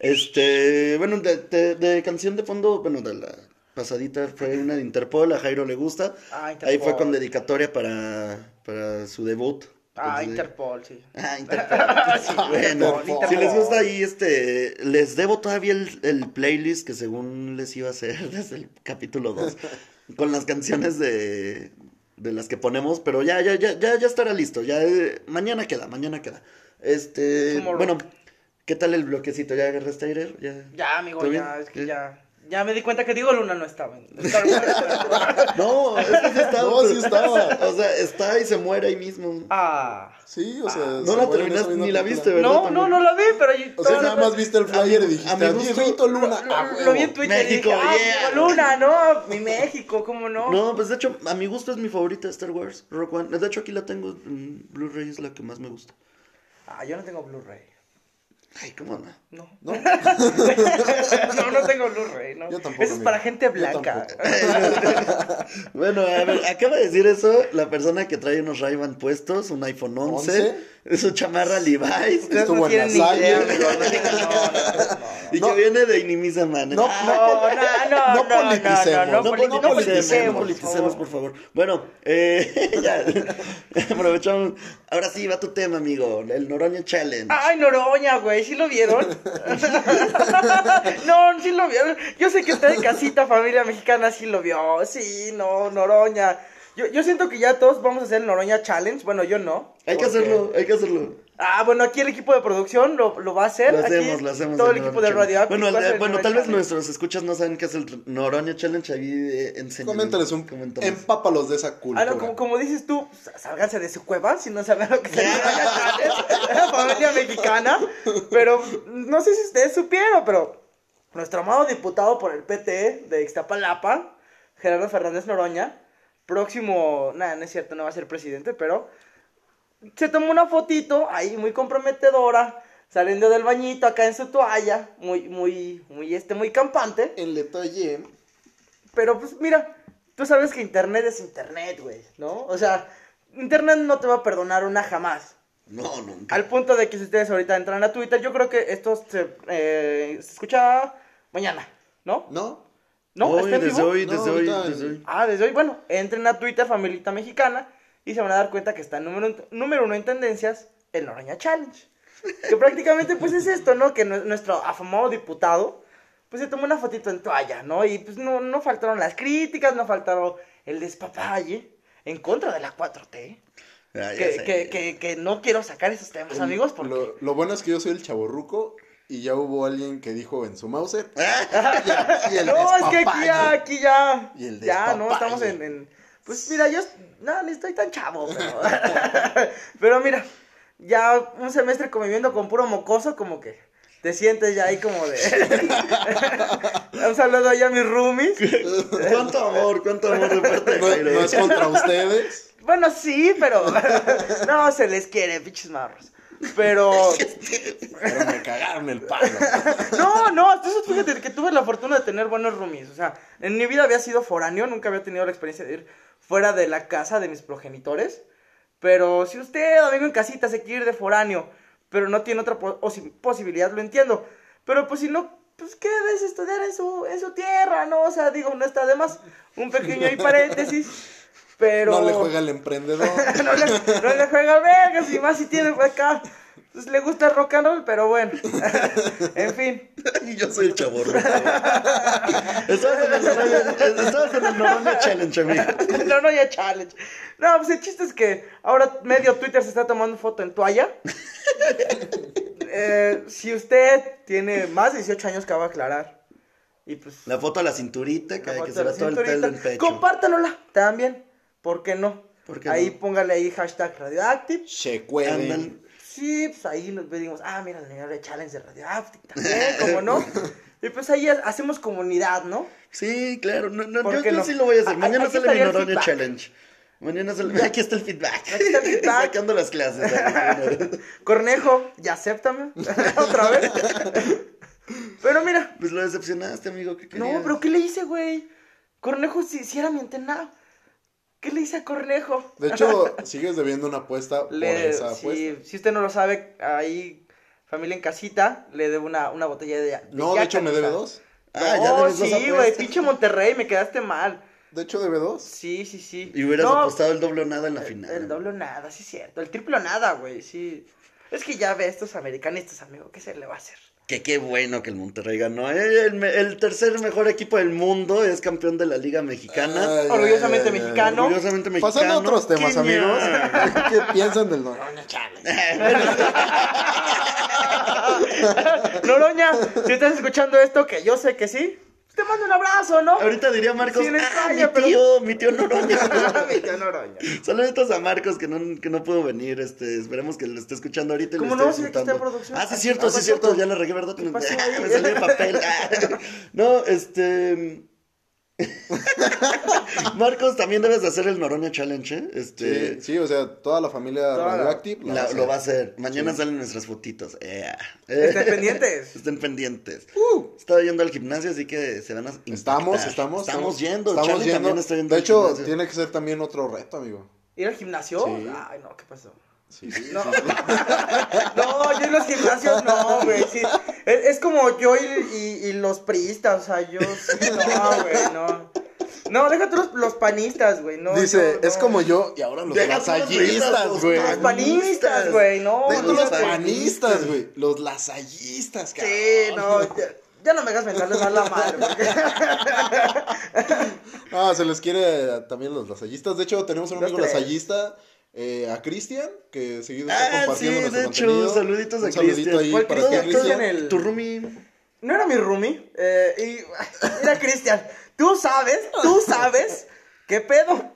Este, bueno, de, de- de canción de fondo, bueno, de la pasadita fue una de Interpol, a Jairo le gusta. Ah, Interpol. Ahí fue con dedicatoria para, para su debut. Ah, Entonces, Interpol, sí. Ah, Interpol. *laughs* Sí, *laughs* bueno, Interpol, si les gusta ahí, este, les debo todavía el, el playlist que según les iba a hacer *laughs* desde el capítulo 2, con las canciones de, de las que ponemos, pero ya, ya, ya, ya, ya estará listo. Ya, eh, mañana queda, mañana queda. Este, Tomorrow. bueno, ¿qué tal el bloquecito? ¿Ya agarraste aire? Ya. Ya, amigo, ¿Todo ya, es que ya. Ya me di cuenta que Diego Luna no estaba. en Star Wars. *laughs* No, es que sí estaba. No, sí estaba. O sea, está y se muere ahí mismo. ah. Sí, o sea. No se la terminaste ni la viste, ¿verdad? No, no, no la vi, pero yo. O sea, nada más viste el flyer y A dijiste, mi a Dieguito Luna. Lo, a lo- huevo". lo vi en Twitter México, y dije, ah, yeah. Diego Luna, ¿no? Mi México, ¿cómo no? No, pues de hecho, a mi gusto es mi favorita de Star Wars, Rock One. De hecho, aquí la tengo en Blu-ray, es la que más me gusta. Ah, yo no tengo Blu-ray. Ay, cómo no. No. No. *laughs* no, no tengo Blu-ray, ¿no? Yo tampoco, Eso es amigo. para gente blanca. *laughs* Bueno, a ver, acaba de decir eso la persona que trae unos ray puestos, un iPhone 11, su chamarra Levi's Ustedes Estuvo no en tienen ni la idea, salle. amigo. No, digan, no, no, no, y No. que viene de Inimisa Man. No, Ah, No, no, no, No no, no, politicemos, no, no, no, poli- no no politicemos, politicemos, no politicemos, por favor. Bueno, eh, ya, aprovechamos. Ahora sí, va tu tema, amigo, el Noroña Challenge. Ay, Noroña, güey, ¿sí lo vieron? no, sí lo vieron. Yo sé que está en casita, familia mexicana, sí lo vio. Sí, no, Noroña. Yo, yo siento que ya todos vamos a hacer el Noroña Challenge. Bueno, yo no. hay que porque- hacerlo, hay que hacerlo. Ah, bueno, aquí el equipo de producción lo, lo va a hacer. Lo Aquí hacemos, lo hacemos. Todo el Noroña equipo de. Radio Bueno, el- bueno tal vez nuestros escuchas no saben qué es el Noroña Challenge, ahí eh. Coméntales un. Coméntales. Empápalos de esa cultura. Ah, no, como, como dices tú, sálganse de su cueva si no saben lo que es el Noroña Challenge. La *laughs* familia mexicana. Pero no sé si ustedes supieron, pero nuestro amado diputado por el PT de Ixtapalapa, Gerardo Fernández Noroña, próximo, nada, no es cierto, no va a ser presidente, pero se tomó una fotito ahí muy comprometedora, saliendo del bañito acá en su toalla, muy, muy, muy, este, muy campante. El detalle. Pero pues mira, tú sabes que internet es internet, güey, ¿no? O sea, internet no te va a perdonar una jamás. No, nunca. Al punto de que si ustedes ahorita entran a Twitter, yo creo que esto se, eh, se escucha mañana, ¿no? ¿No? ¿No? Hoy, ¿Está en desde vivo? hoy, No, desde hoy, ahorita- desde hoy. Ah, desde hoy, bueno, entren a Twitter, Familita Mexicana, y se van a dar cuenta que está número, número uno en tendencias, el Noroña Challenge. Que prácticamente, pues, es esto, ¿no? Que nu- nuestro afamado diputado, pues, se tomó una fotito en toalla, ¿no? Y, pues, no, no faltaron las críticas, no faltaron el despapalle en contra de la 4T. Ah, ya Que, sé. que, que, que no quiero sacar esos temas, amigos, porque... Lo, lo bueno es que yo soy el chaborruco y ya hubo alguien que dijo en su Mauser. Ah, y el *laughs* No, es que aquí ya, aquí ya. Y el ya, no, estamos en, en- Pues mira, yo. No, ni estoy tan chavo, pero. *laughs* pero mira, ya un semestre conviviendo con puro mocoso, como que. Te sientes ya ahí como de. *laughs* un saludo ahí a mis roomies. cuánto amor, cuánto amor de parte de No, Jairo. no es contra ustedes. Bueno, sí, pero. no, se les quiere, pinches marros. Pero. Pero me cagaron el palo. No, no, entonces fíjate que tuve la fortuna de tener buenos roomies. O sea, en mi vida había sido foráneo, nunca había tenido la experiencia de ir fuera de la casa de mis progenitores. Pero si usted, amigo en casita, se quiere ir de foráneo, pero no tiene otra po- posi- posibilidad, lo entiendo. Pero pues si no, pues quédese estudiar en su, en su tierra, ¿no? O sea, digo, no está de más. Un pequeño ahí paréntesis. Pero. No le juega el emprendedor. *laughs* no, le, no le juega vergas y más si tiene acá. Pues le gusta el rock and roll, pero bueno. *laughs* en fin. Y yo soy el chaborro. *laughs* Estabas en el Noroña- en Challenge, amigo. no, no, ya challenge. No, pues el chiste es que ahora medio Twitter se está tomando foto en toalla. Eh, si usted tiene más de 18 años, acaba de aclarar. Y pues. La foto a la cinturita, que, la que foto se la todo el tel del pecho. Compártanola también. ¿Por qué no? ¿Por qué ahí no? póngale ahí hashtag radioactive. Se cuelen. Sí, pues ahí nos pedimos, ah, mira, el señor de challenge de radioactive también, ¿cómo no? *laughs* Y pues ahí ha- hacemos comunidad, ¿no? Sí, claro. No, no, ¿Por yo, yo no? sí lo voy a hacer. A- Mañana sale mi feedback. Challenge. Mañana sale. *laughs* Aquí está el feedback. Aquí está el *laughs* feedback. Sacando las clases. Cornejo, ya acéptame. Otra vez. Pero mira, Pues lo decepcionaste, amigo. ¿Qué no, pero ¿qué le hice, güey? Cornejo sí, sí era mi antenado. ¿Qué le hice a Cornejo? De hecho, *laughs* sigues debiendo una apuesta por Le- esa si, apuesta. si usted no lo sabe, ahí, familia en casita, le debo una, una botella de. No, de hecho me debe dos. Ah, ya no, sí, güey, pinche Monterrey, me quedaste mal. De hecho debe dos. Sí, sí, sí. Y hubieras No, apostado el doble o nada en la el- final. El doble o nada, sí es cierto. El triple o nada, güey, sí. Es que ya ve estos americanistas, amigo, ¿qué se le va a hacer? Que qué bueno que el Monterrey ganó. ¿eh? El, tercer mejor equipo del mundo es campeón de la Liga Mexicana. Ay, Orgullosamente ay, ay, ay. mexicano. Orgullosamente mexicano. Pasando a otros temas, ¡Qué amigos. *laughs* ¿Qué piensan del Noroña Challenge? *laughs* Noroña, si estás escuchando esto, que yo sé que sí, te mando un abrazo, ¿no? Ahorita diría Marcos, Sí, ah, España, mi pero- tío, mi tío Noroña. *laughs* Mi tío Noroña. Saluditos a Marcos que no, que no pudo venir, este, esperemos que lo esté escuchando ahorita y lo ¿Cómo esté no? En disfrutando. producción. Ah, sí, cierto, Ah, sí, cierto, ya le regué, ¿verdad? *laughs* Me salió el papel. Ah. *laughs* No, este... *laughs* Marcos, también debes de hacer el Noroña Challenge, ¿eh? Este... Sí, sí, o sea, toda la familia Toda la- Radioactive la- lo va a hacer. Mañana Sí. salen nuestras fotitos. Yeah. Estén pendientes. *laughs* Estén pendientes. Estaba yendo al gimnasio, así que se van a impactar. Estamos, estamos. Estamos yendo. Estamos Charlie yendo. también está yendo de hecho, gimnasio. tiene que ser también otro reto, amigo. ¿Ir al gimnasio? Sí. Ay, no, ¿qué pasó? Sí. No, *laughs* no, yo en los gimnasios no, güey. Sí. Es, es como yo y, y- y los priistas, o sea, yo sí, no, güey, no. No, déjate los, los panistas, güey. No, Dice, yo, es como yo y ahora los lasallistas, güey. Los panistas, güey, no. Deja tú los panistas, güey. Los lasallistas, cabrón. Sí, no, ya, ya no me hagas mentarles más la madre, porque... *laughs* Ah, se les quiere también los lasallistas. De hecho, tenemos un amigo lasallista, eh, a Cristian, que seguido está Ah, sí, compartiendo nuestro de hecho, contenido. saluditos a Un saludito Cristian. ahí ¿Cuál para Cristian? ti, Cristian Cristian. el- Tu roomie. No era mi roomie. Eh, y mira, Cristian, tú sabes, tú sabes *laughs* qué pedo.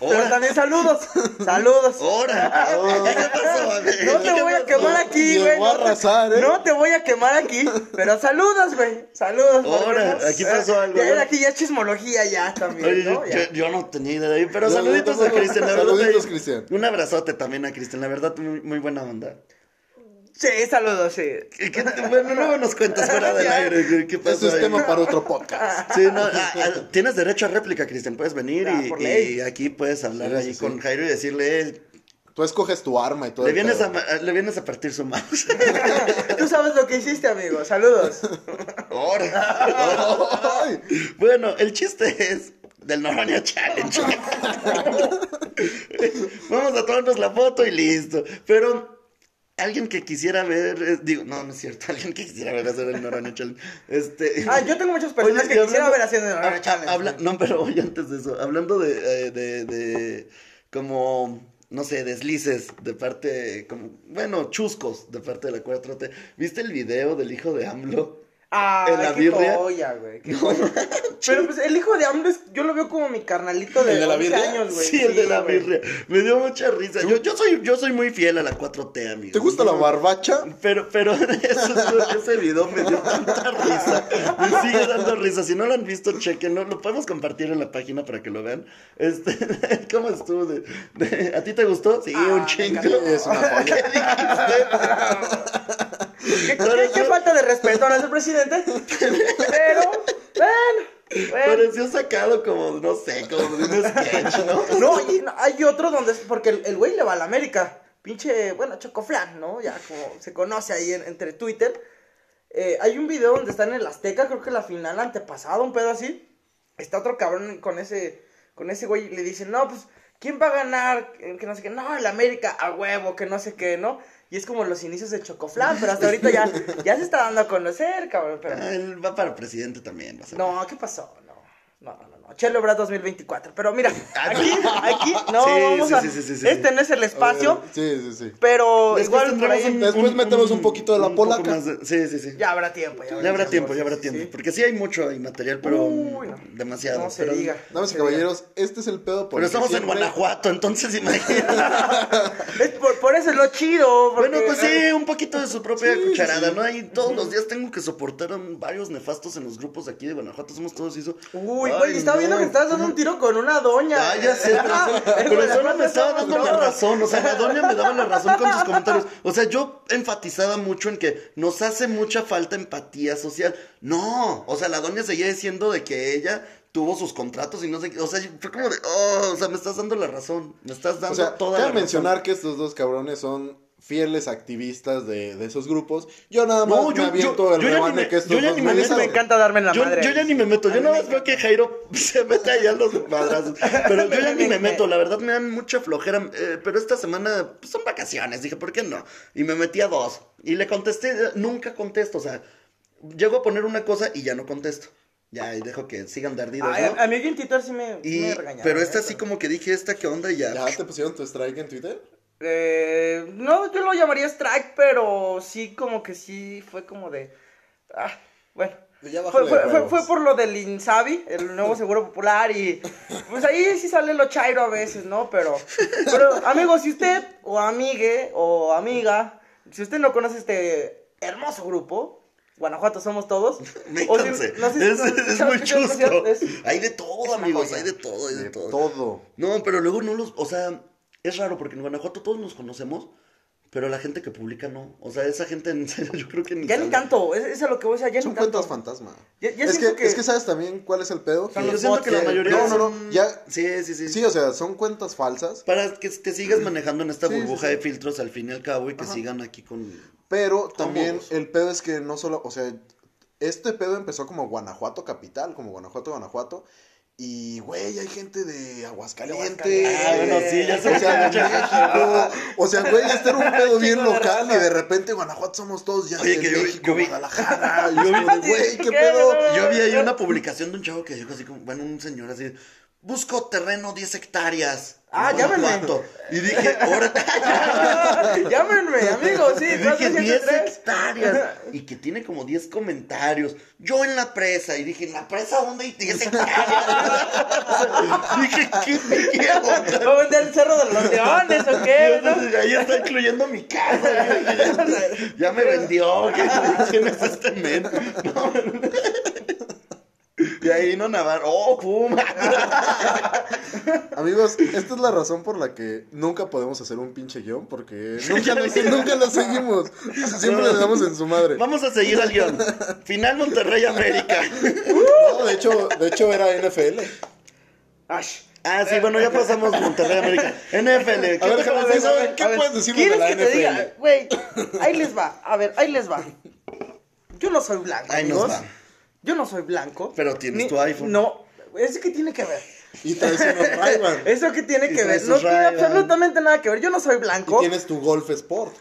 Pero Ahora. también saludos, *laughs* saludos. ¡Hora! *laughs* ¿Qué pasó, amigo? No te ¿Qué voy a quemar aquí, güey. No, te- arrasar, ¿eh? no te voy a quemar aquí, pero saludos, güey. Saludos. Ahora, no- aquí pasó algo, Ya, ¿no? aquí ya es chismología ya también, Oye, ¿no? yo, Ya. yo no tenía idea de ahí, pero Yo saluditos a. Cristian, la verdad. Saluditos, Cristian. Un abrazote también a Cristian, la verdad, muy, muy buena onda. Sí, saludos, sí. ¿Qué- qué- bueno, luego nos cuentas fuera del aire, ¿qué, pasó Eso es ahí? tema para otro podcast. Sí, no, tienes derecho a réplica, Cristian, puedes venir Ah, y, aquí puedes hablar Sí, ahí sí, sí. con Jairo y decirle, Tú escoges tu arma y todo. le vienes, a, le vienes a partir su mouse. *laughs* Tú sabes lo que hiciste, amigo. Saludos. Bueno, el chiste es del Noroña Challenge. *laughs* Vamos a tomarnos la foto y listo. Pero alguien que quisiera ver, eh, digo, no, no es cierto, *laughs* alguien que quisiera ver hacer el Noroña Challenge. Este, Ah, yo tengo muchas personas Oye, que quisiera hablando- ver haciendo el Noroña ah, Challenge. habla- no, pero oye, antes de eso, hablando de, eh, de, de como, no sé, deslices de parte, como, bueno, chuscos de parte de la 4T. ¿Viste el video del hijo de AMLO? Ah, en la qué birria. joya, güey. qué joya. Pero pues el hijo de AMLO yo lo veo como mi carnalito de, ¿El de la 11 birria? años, güey. Sí, el de la güey. birria. Me dio mucha risa. Yo, yo, soy, yo soy muy fiel a la 4T, amigo. ¿Te gusta la barbacha? Pero, pero *laughs* eso- ese video me dio tanta risa. Me sigue dando risa. Si no lo han visto, chequenlo. Lo podemos compartir en la página para que lo vean. Este, *laughs* ¿Cómo estuvo? De, de- ¿A ti te gustó? Sí, Ah, un me chingo. Es una joya. ¿Qué falta de respeto a nuestro presidente? Pero, bueno, bueno. Pareció sacado como, no sé, como de un sketch, ¿no? No, y no, hay otro donde, porque el güey le va a la América. Pinche, bueno, Chocoflan, ¿no? Ya como se conoce ahí en- entre Twitter. Eh, hay un video donde está en el Azteca, creo que la final antepasada, un pedo así. Está otro cabrón con ese, con ese güey y le dicen, no, pues, ¿quién va a ganar? Que no sé qué, no, el América, a huevo, que no sé qué, ¿no? Y es como los inicios de Chocoflan, pero hasta ahorita ya, *laughs* ya se está dando a conocer, cabrón, pero... Ah, Él va para presidente también. va a ser. No, ¿qué pasó? No, no. no. Chelo Brad 2024. Pero mira, aquí, aquí, *laughs* no, Sí, vamos sí, a. sí, sí, sí, sí. este no es el espacio, Sí, sí, sí. pero Después igual por tendremos ahí. un- Después metemos un poquito de la polaca. de- Sí, sí, sí. Ya habrá tiempo. Ya habrá, Ya habrá tiempo, ya habrá sí, tiempo. sí. Porque sí hay mucho hay material, pero Uy, no. demasiado. No se pero, diga. Damas y caballeros, este es el pedo por Pero el que estamos en Guanajuato, entonces imagínate. *laughs* Es por, por eso es lo chido. porque- bueno, pues sí, un poquito de su propia Sí, cucharada, sí. ¿no? Ahí todos los días tengo que soportar a varios nefastos en los grupos de aquí de Guanajuato. Somos todos eso. Uy, güey, estaba. Viendo que estabas dando un tiro con una doña. Ah, ya sé, pero, *laughs* Ah, solo me estaba dando la razón, o sea, la doña me daba la razón con sus *laughs* comentarios. O sea, yo enfatizaba mucho en que nos hace mucha falta empatía social. No, o sea, la doña seguía diciendo de que ella tuvo sus contratos y no sé qué, o sea, fue como de, oh, o sea, me estás dando la razón, me estás dando O sea, toda la razón. mencionar que estos dos cabrones son fieles activistas de, de esos grupos. Yo nada más No, me yo- aviento yo- el yo ya ni rebane me- que estos yo ya ni me A mí merecen. me encanta darme en la Yo, madre. yo ya ni me meto, yo nada más veo que Jairo *laughs* se mete allá los madrazos. Pero yo ya ni me meto, la verdad me dan mucha flojera. eh, pero esta semana pues, son vacaciones, dije, ¿por qué no? Y me metí a dos. Y le contesté, nunca contesto, o sea, llego a poner una cosa y ya no contesto. Ya, y dejo que sigan de ardidos, Ay, ¿no? a, mí en Twitter sí me, Y, me regañaron. pero esta ¿eh? sí como que dije, esta qué onda y ya. ¿Ya te pusieron tu strike en Twitter? Eh, no, yo lo llamaría strike, pero sí como que sí fue como de... Ah, bueno. Ya Fue, por lo del Insabi, el nuevo *laughs* seguro popular y pues ahí sí sale lo chairo a veces, ¿no? Pero, pero amigo, si usted o amigue o amiga, si usted no conoce este hermoso grupo, Guanajuato somos todos. *laughs* o si- no sé si- es, es ¿sabes muy chusto. Es- Hay de todo, amigos, joya. hay de todo, hay de, De todo. todo. No, pero luego no los, o sea, es raro porque en Guanajuato todos nos conocemos, pero la gente que publica no. O sea, esa gente en serio *laughs* yo creo que ni Ya ni tanto, es, es a lo que voy a decir, ya Son ni tanto. cuentas fantasma. Ya- ya es, que, es que sabes también cuál es el pedo. Yo siento que la mayoría No, no, no, son- ya- Sí, sí, sí. Sí, o sea, son cuentas falsas, Para que te sigas manejando en esta Sí, burbuja sí. de filtros al fin y al cabo y que sigan aquí con... pero también el pedo es que no solo, o sea, este pedo empezó como Guanajuato capital, como Guanajuato, Guanajuato. Y, güey, hay gente de Aguascalientes. Ah, bueno, sí, ya se O sea, de. México. O sea, güey, este era un pedo bien local y de repente Guanajuato somos todos ya Oye, de que yo vi- México, yo vi- Guadalajara. *laughs* Y yo de, güey, ¿qué *laughs* ¿Qué? pedo? Yo vi ahí una publicación de un chavo que dijo así como, bueno, un señor así, busco terreno 10 hectáreas. Ah, en llámenme. Guanajuato". Y dije, ahora... *laughs* Llámenme, amigo, sí, Y dije 10 483. hectáreas. *laughs* Y que tiene como 10 comentarios. Yo en la presa. Y dije, ¿en la presa dónde hay 10 hectáreas? *laughs* dije, ¿qué me quiero? ¿Va a vender el cerro de los leones o qué? no? Ahí está incluyendo mi casa. Ya, ya me vendió. ¿qué- ¿Quién es este men? No. Y ahí no Navarro. ¡Oh, puma! *laughs* Amigos, esta es la razón por la que nunca podemos hacer un pinche guion, porque *laughs* nunca lo, nunca lo seguimos. Siempre le damos en su madre. Vamos a seguir al guion. Final Monterrey América. No, de hecho, de hecho era NFL. Ash. Ah, sí, bueno, ya pasamos Monterrey América. NFL. ¿qué A ver, te Javier, a ver, ¿qué A ver, puedes ¿quieres de la que te NFL? diga? Güey, ahí les va. A ver, ahí les va. Yo no soy blanco, Ahí nos amigos. va. Yo no soy blanco. Pero tienes tu iPhone. No, ¿eso qué tiene que ver? Y traes unos *laughs* Ray-Ban. ¿Eso qué tiene Y que ver? No tiene absolutamente nada que ver. Yo no soy Y blanco. tienes tu Golf Sport.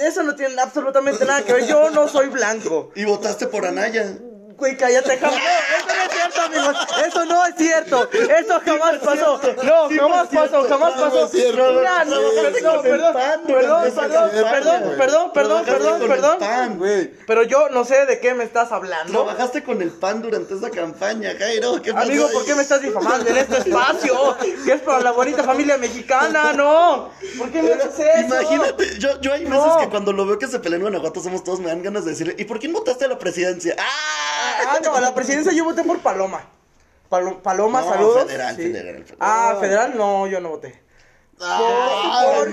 Eso no tiene absolutamente nada que ver. Yo no soy blanco. *laughs* Y votaste por Anaya. Güey, cállate, jamás. No, eso no es cierto, amigos. Eso no es cierto. Eso jamás pasó. No, jamás pasó, jamás pasó. no, perdón, perdón, perdón, perdón, perdón, perdón, perdón, perdón. Pero yo no sé de qué me estás hablando. Trabajaste con el PAN durante esa campaña, Jairo. ¿Qué Amigo? ¿por qué me estás difamando en este espacio? Que es para la bonita familia mexicana, no. ¿Por qué me haces eso? Imagínate, yo, yo hay veces que cuando lo veo que se pelea en Guanajuato somos todos, me dan ganas de decirle, ¿y por quién votaste a la presidencia? ¡Ah! Ah, no, a la presidencia yo voté por Paloma. Palo- Paloma, No, saludos. federal, federal, federal. Ah, federal, no, yo no voté. Ah,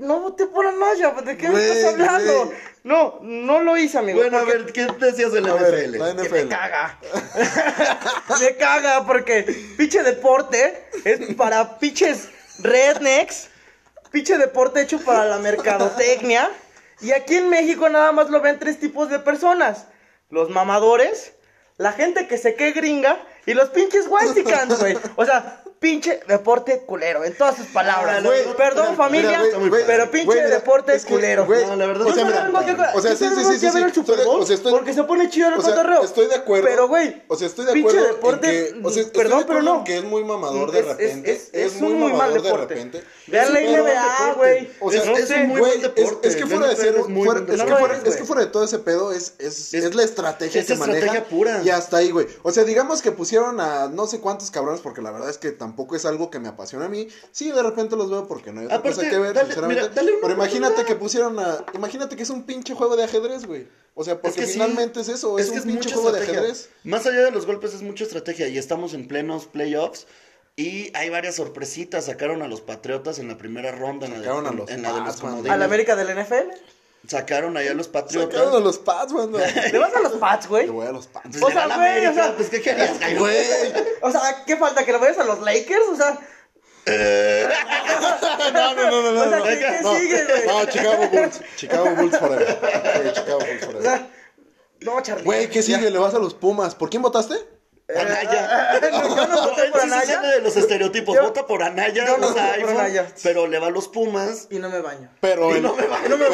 no voté por Anaya, ¿de qué me estás hablando? No, no lo hice, amigo. Bueno, a ver, ¿qué decías de la NFL? la Me caga. *laughs* me caga porque pinche deporte es para pinches rednecks. Pinche deporte hecho para la mercadotecnia. Y aquí en México nada más lo ven tres tipos de personas. Los mamadores, la gente que se que gringa y los pinches whitecans, güey. O sea, pinche deporte culero, en todas sus palabras. Ah, Perdón, mira, familia, pero pinche mira, deporte es que, culero. güey, No, la verdad o sea, que mira, o sea, sí, sí, sí, sí, ya ver el sí, Super estoy de- Bowl o sea, estoy- porque se pone chido el O sea, cotorreo. estoy de acuerdo. Pero, güey, O sea, estoy de pinche acuerdo. deporte, en que, o sea, estoy perdón, pero no. que es muy mamador de Es- es- repente. es- es un muy mal mamador de deporte. repente. Vean la un NBA, deporte. güey. O sea, Es- un muy buen es, deporte. es que fuera de ser, es que deporte. fuera, de todo ese pedo es, es, la estrategia es que maneja. estrategia pura. Y hasta ahí, güey. O sea, digamos que pusieron a no sé cuántos cabrones, porque la verdad es que tampoco es algo que me apasiona a mí. Sí, de repente los veo porque no hay otra Aparte, cosa que ver, dale- sinceramente. mira, dale una Pero imagínate que pusieron a. Imagínate que es un pinche juego de ajedrez, güey. O sea, porque que sí. finalmente es eso, es, que un pinche juego de ajedrez. Más allá de los golpes es mucha estrategia y estamos en plenos playoffs y hay varias sorpresitas. Sacaron a los Patriotas en la primera ronda, en la de, Sacaron a los en la de los Pats, man. comodines. ¿A la América del NFL? Sacaron ahí a los Patriotas. Sacaron a los Pats, güey. no. *laughs* ¿Le vas a los Pats, güey? Le voy a los Pats. Pues O sea, güey, América, o sea- pues ¿qué querías? *laughs* Güey. O sea, ¿qué falta? ¿Que le vayas a los Lakers? O sea, *laughs* No, no, no, no, no. O sea, no. ¿qué- qué no, sigue, güey? no, Chicago Bulls. Chicago Bulls forever. Chicago Bulls O forever. sea, no, Charlie. Güey, ¿qué sigue? ¿Le vas a los Pumas? ¿Por quién votaste? Anaya. *laughs* no, yo no voté por Anaya. de los estereotipos. Yo- Vota por Anaya, yo no usa voté por iPhone, Anaya. pero le va a los Pumas. Y no me baño. Pero el, no me pero, baño, no me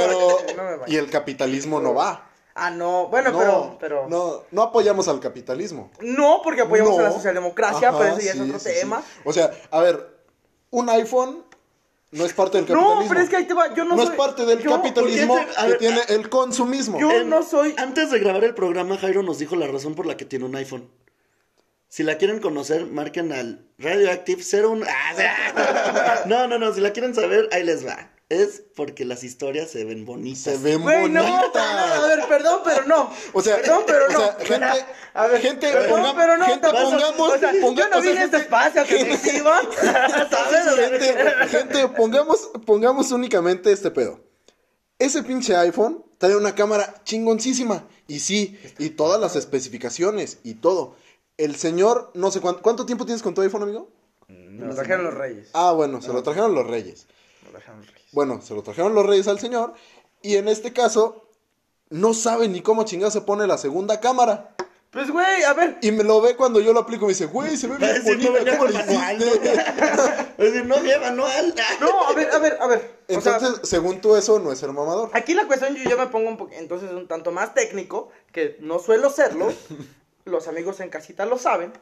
baño. *laughs* y el capitalismo no va. Ah, no. Bueno, no, pero, pero. no, no apoyamos al capitalismo. No, porque apoyamos No. a la socialdemocracia, Ajá, pero eso ya es otro sí, tema. sí. O sea, a ver, un iPhone no es parte del capitalismo. No, pero es que ahí te va. Yo no, no soy. es parte del yo- capitalismo ¿por qué te- que ver, tiene el consumismo. Yo En- no soy. Antes de grabar el programa, Jairo nos dijo la razón por la que tiene un iPhone. Si la quieren conocer, marquen al Radioactive 01. Ah, *laughs* no, no, no, si la quieren saber, ahí les va. Es porque las historias se ven bonitas. Se ven Güey, bonitas. no, a ver, perdón, pero no. O sea, perdón, pero o no. sea, gente- a ver, gente, perdón, ponga- pero no, gente, pongamos- o sea, yo no vine a este gente- espacio gente, *laughs* *laughs* gente, pongamos, pongamos únicamente este pedo. Ese pinche iPhone trae una cámara chingoncísima. Y sí, y todas las especificaciones y todo. El señor, no sé cuánto, ¿cuánto tiempo tienes con tu iPhone, amigo? Me lo trajeron los reyes. Ah, bueno, se lo trajeron los reyes. Me lo trajeron los reyes. Bueno, se lo trajeron los reyes al señor. Y en este caso, no sabe ni cómo chingado se pone la segunda cámara. Pues, güey, a ver. Y me lo ve cuando yo lo aplico y me dice, güey, se ve bien decir, no bonita, venía ¿cómo con le manual. ¿no? hiciste?" Va a decir, no lleva manual. No, a ver, a ver, a ver. O sea, Entonces, según tú, eso no es ser mamador. Aquí la cuestión yo ya me pongo un poco, entonces un tanto más técnico, que no suelo serlo, los amigos en casita lo saben,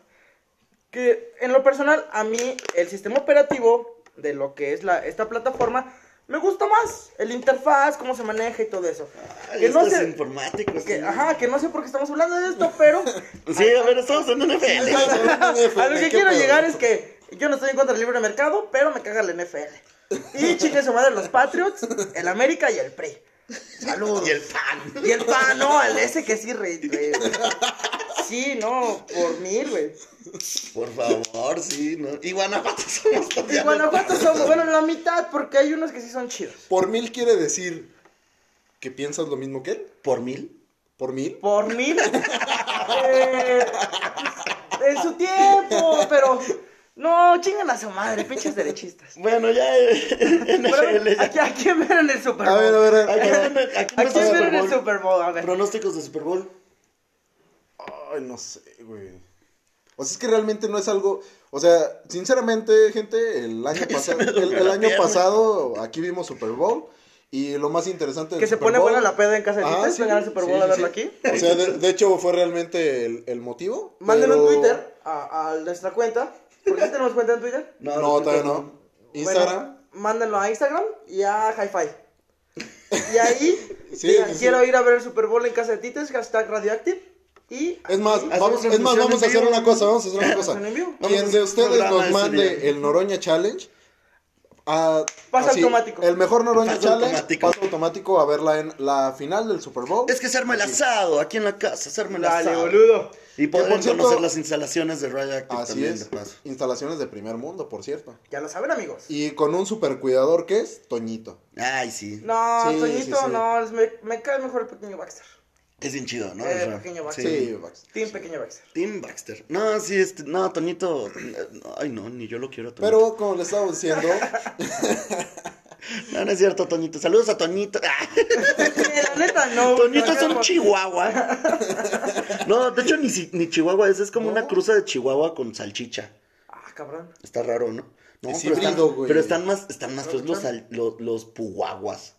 que en lo personal a mí el sistema operativo de lo que es la, esta plataforma me gusta más, el interfaz, cómo se maneja y todo eso. Ay, Que no sé, informático. que, sí. ajá, que no sé por qué estamos hablando de esto, pero *laughs* Sí, a ver, estamos en NFL. *laughs* a lo que ¿Qué quiero pedo? llegar es que yo no estoy en contra del libre mercado, pero me caga la NFL. Y chingue su madre los Patriots, el América y el PRI. Saludos. Y el pan. Y el pan, no, el ese que sí, re, re- *laughs* Sí, no, por mil, güey. Por favor, sí, ¿no? Y Guanajuato *laughs* somos Y todavía. Guanajuato somos, bueno, la mitad, porque hay unos que sí son chidos. Por mil quiere decir que piensas lo mismo que él. ¿Por mil? Por mil. Por mil. Eh, en su tiempo, pero. No, chingan a su madre, pinches derechistas. Bueno, ya. eh, NFL. Bueno, ya. ¿a, a quién en el Super A Bowl? a ver, a ¿A ver. a quién ¿A el Super en el Bowl? Super Bowl? A ver. Pronósticos de Super Bowl. Ay, no sé, güey. O sea, es que realmente no es algo. O sea, sinceramente, gente, el *laughs* año pasado, el, el año pasado aquí vimos Super Bowl. Y lo más interesante Que se Super pone Bowl- buena la peda en casa de Tites, sí, vengan al Super Bowl sí, a verlo sí. aquí. O sea, de, de hecho fue realmente el, el motivo. Manden pero- un Twitter a, a nuestra cuenta. ¿Por qué tenemos cuenta en Twitter? No, no, todavía no. Instagram. Bueno, mándenlo a Instagram y a Hi-Fi. *laughs* Y ahí, Sí, digan, sí, sí. quiero ir a ver el Super Bowl en casa de Tites, hashtag Radioactive. Y Es más, vamos, Hacemos es más, transmisión vamos a hacer una cosa, vamos a hacer una cosa. Quien de ustedes nos mande el Noroña Challenge, a, Pase así, automático. El mejor Noroña Challenge, automático. pase automático a verla en la final del Super Bowl. Es que se arma el asado aquí en la casa, se arma el Dale, asado. boludo. Y cierto- conocer las instalaciones de Radioactive Así también, es. de paso. Instalaciones de primer mundo, por cierto. Ya lo saben, amigos. Y con un super cuidador que es Toñito. Ay, sí. No, Sí, Toñito, sí, sí. no, me cae mejor el pequeño Baxter. Es bien chido, ¿no? Eh, pequeño Baxter. Sí, Max. Team pequeño Baxter. Tim Baxter. No, sí, este, no, Toñito. eh, Ay, no, ni yo lo quiero a Toñito. Pero como le estaba diciendo, *laughs* *laughs* No, no es cierto, Toñito. Saludos a Toñito. *laughs* La neta, no. Toñito no, es un chihuahua. No, de hecho, ni, ni chihuahua es. Es como No. una cruza de chihuahua con salchicha. Ah, cabrón. Está raro, ¿no? No, Es pero, híbrido, están, güey. pero están más, están más feos los, los, los puguaguas.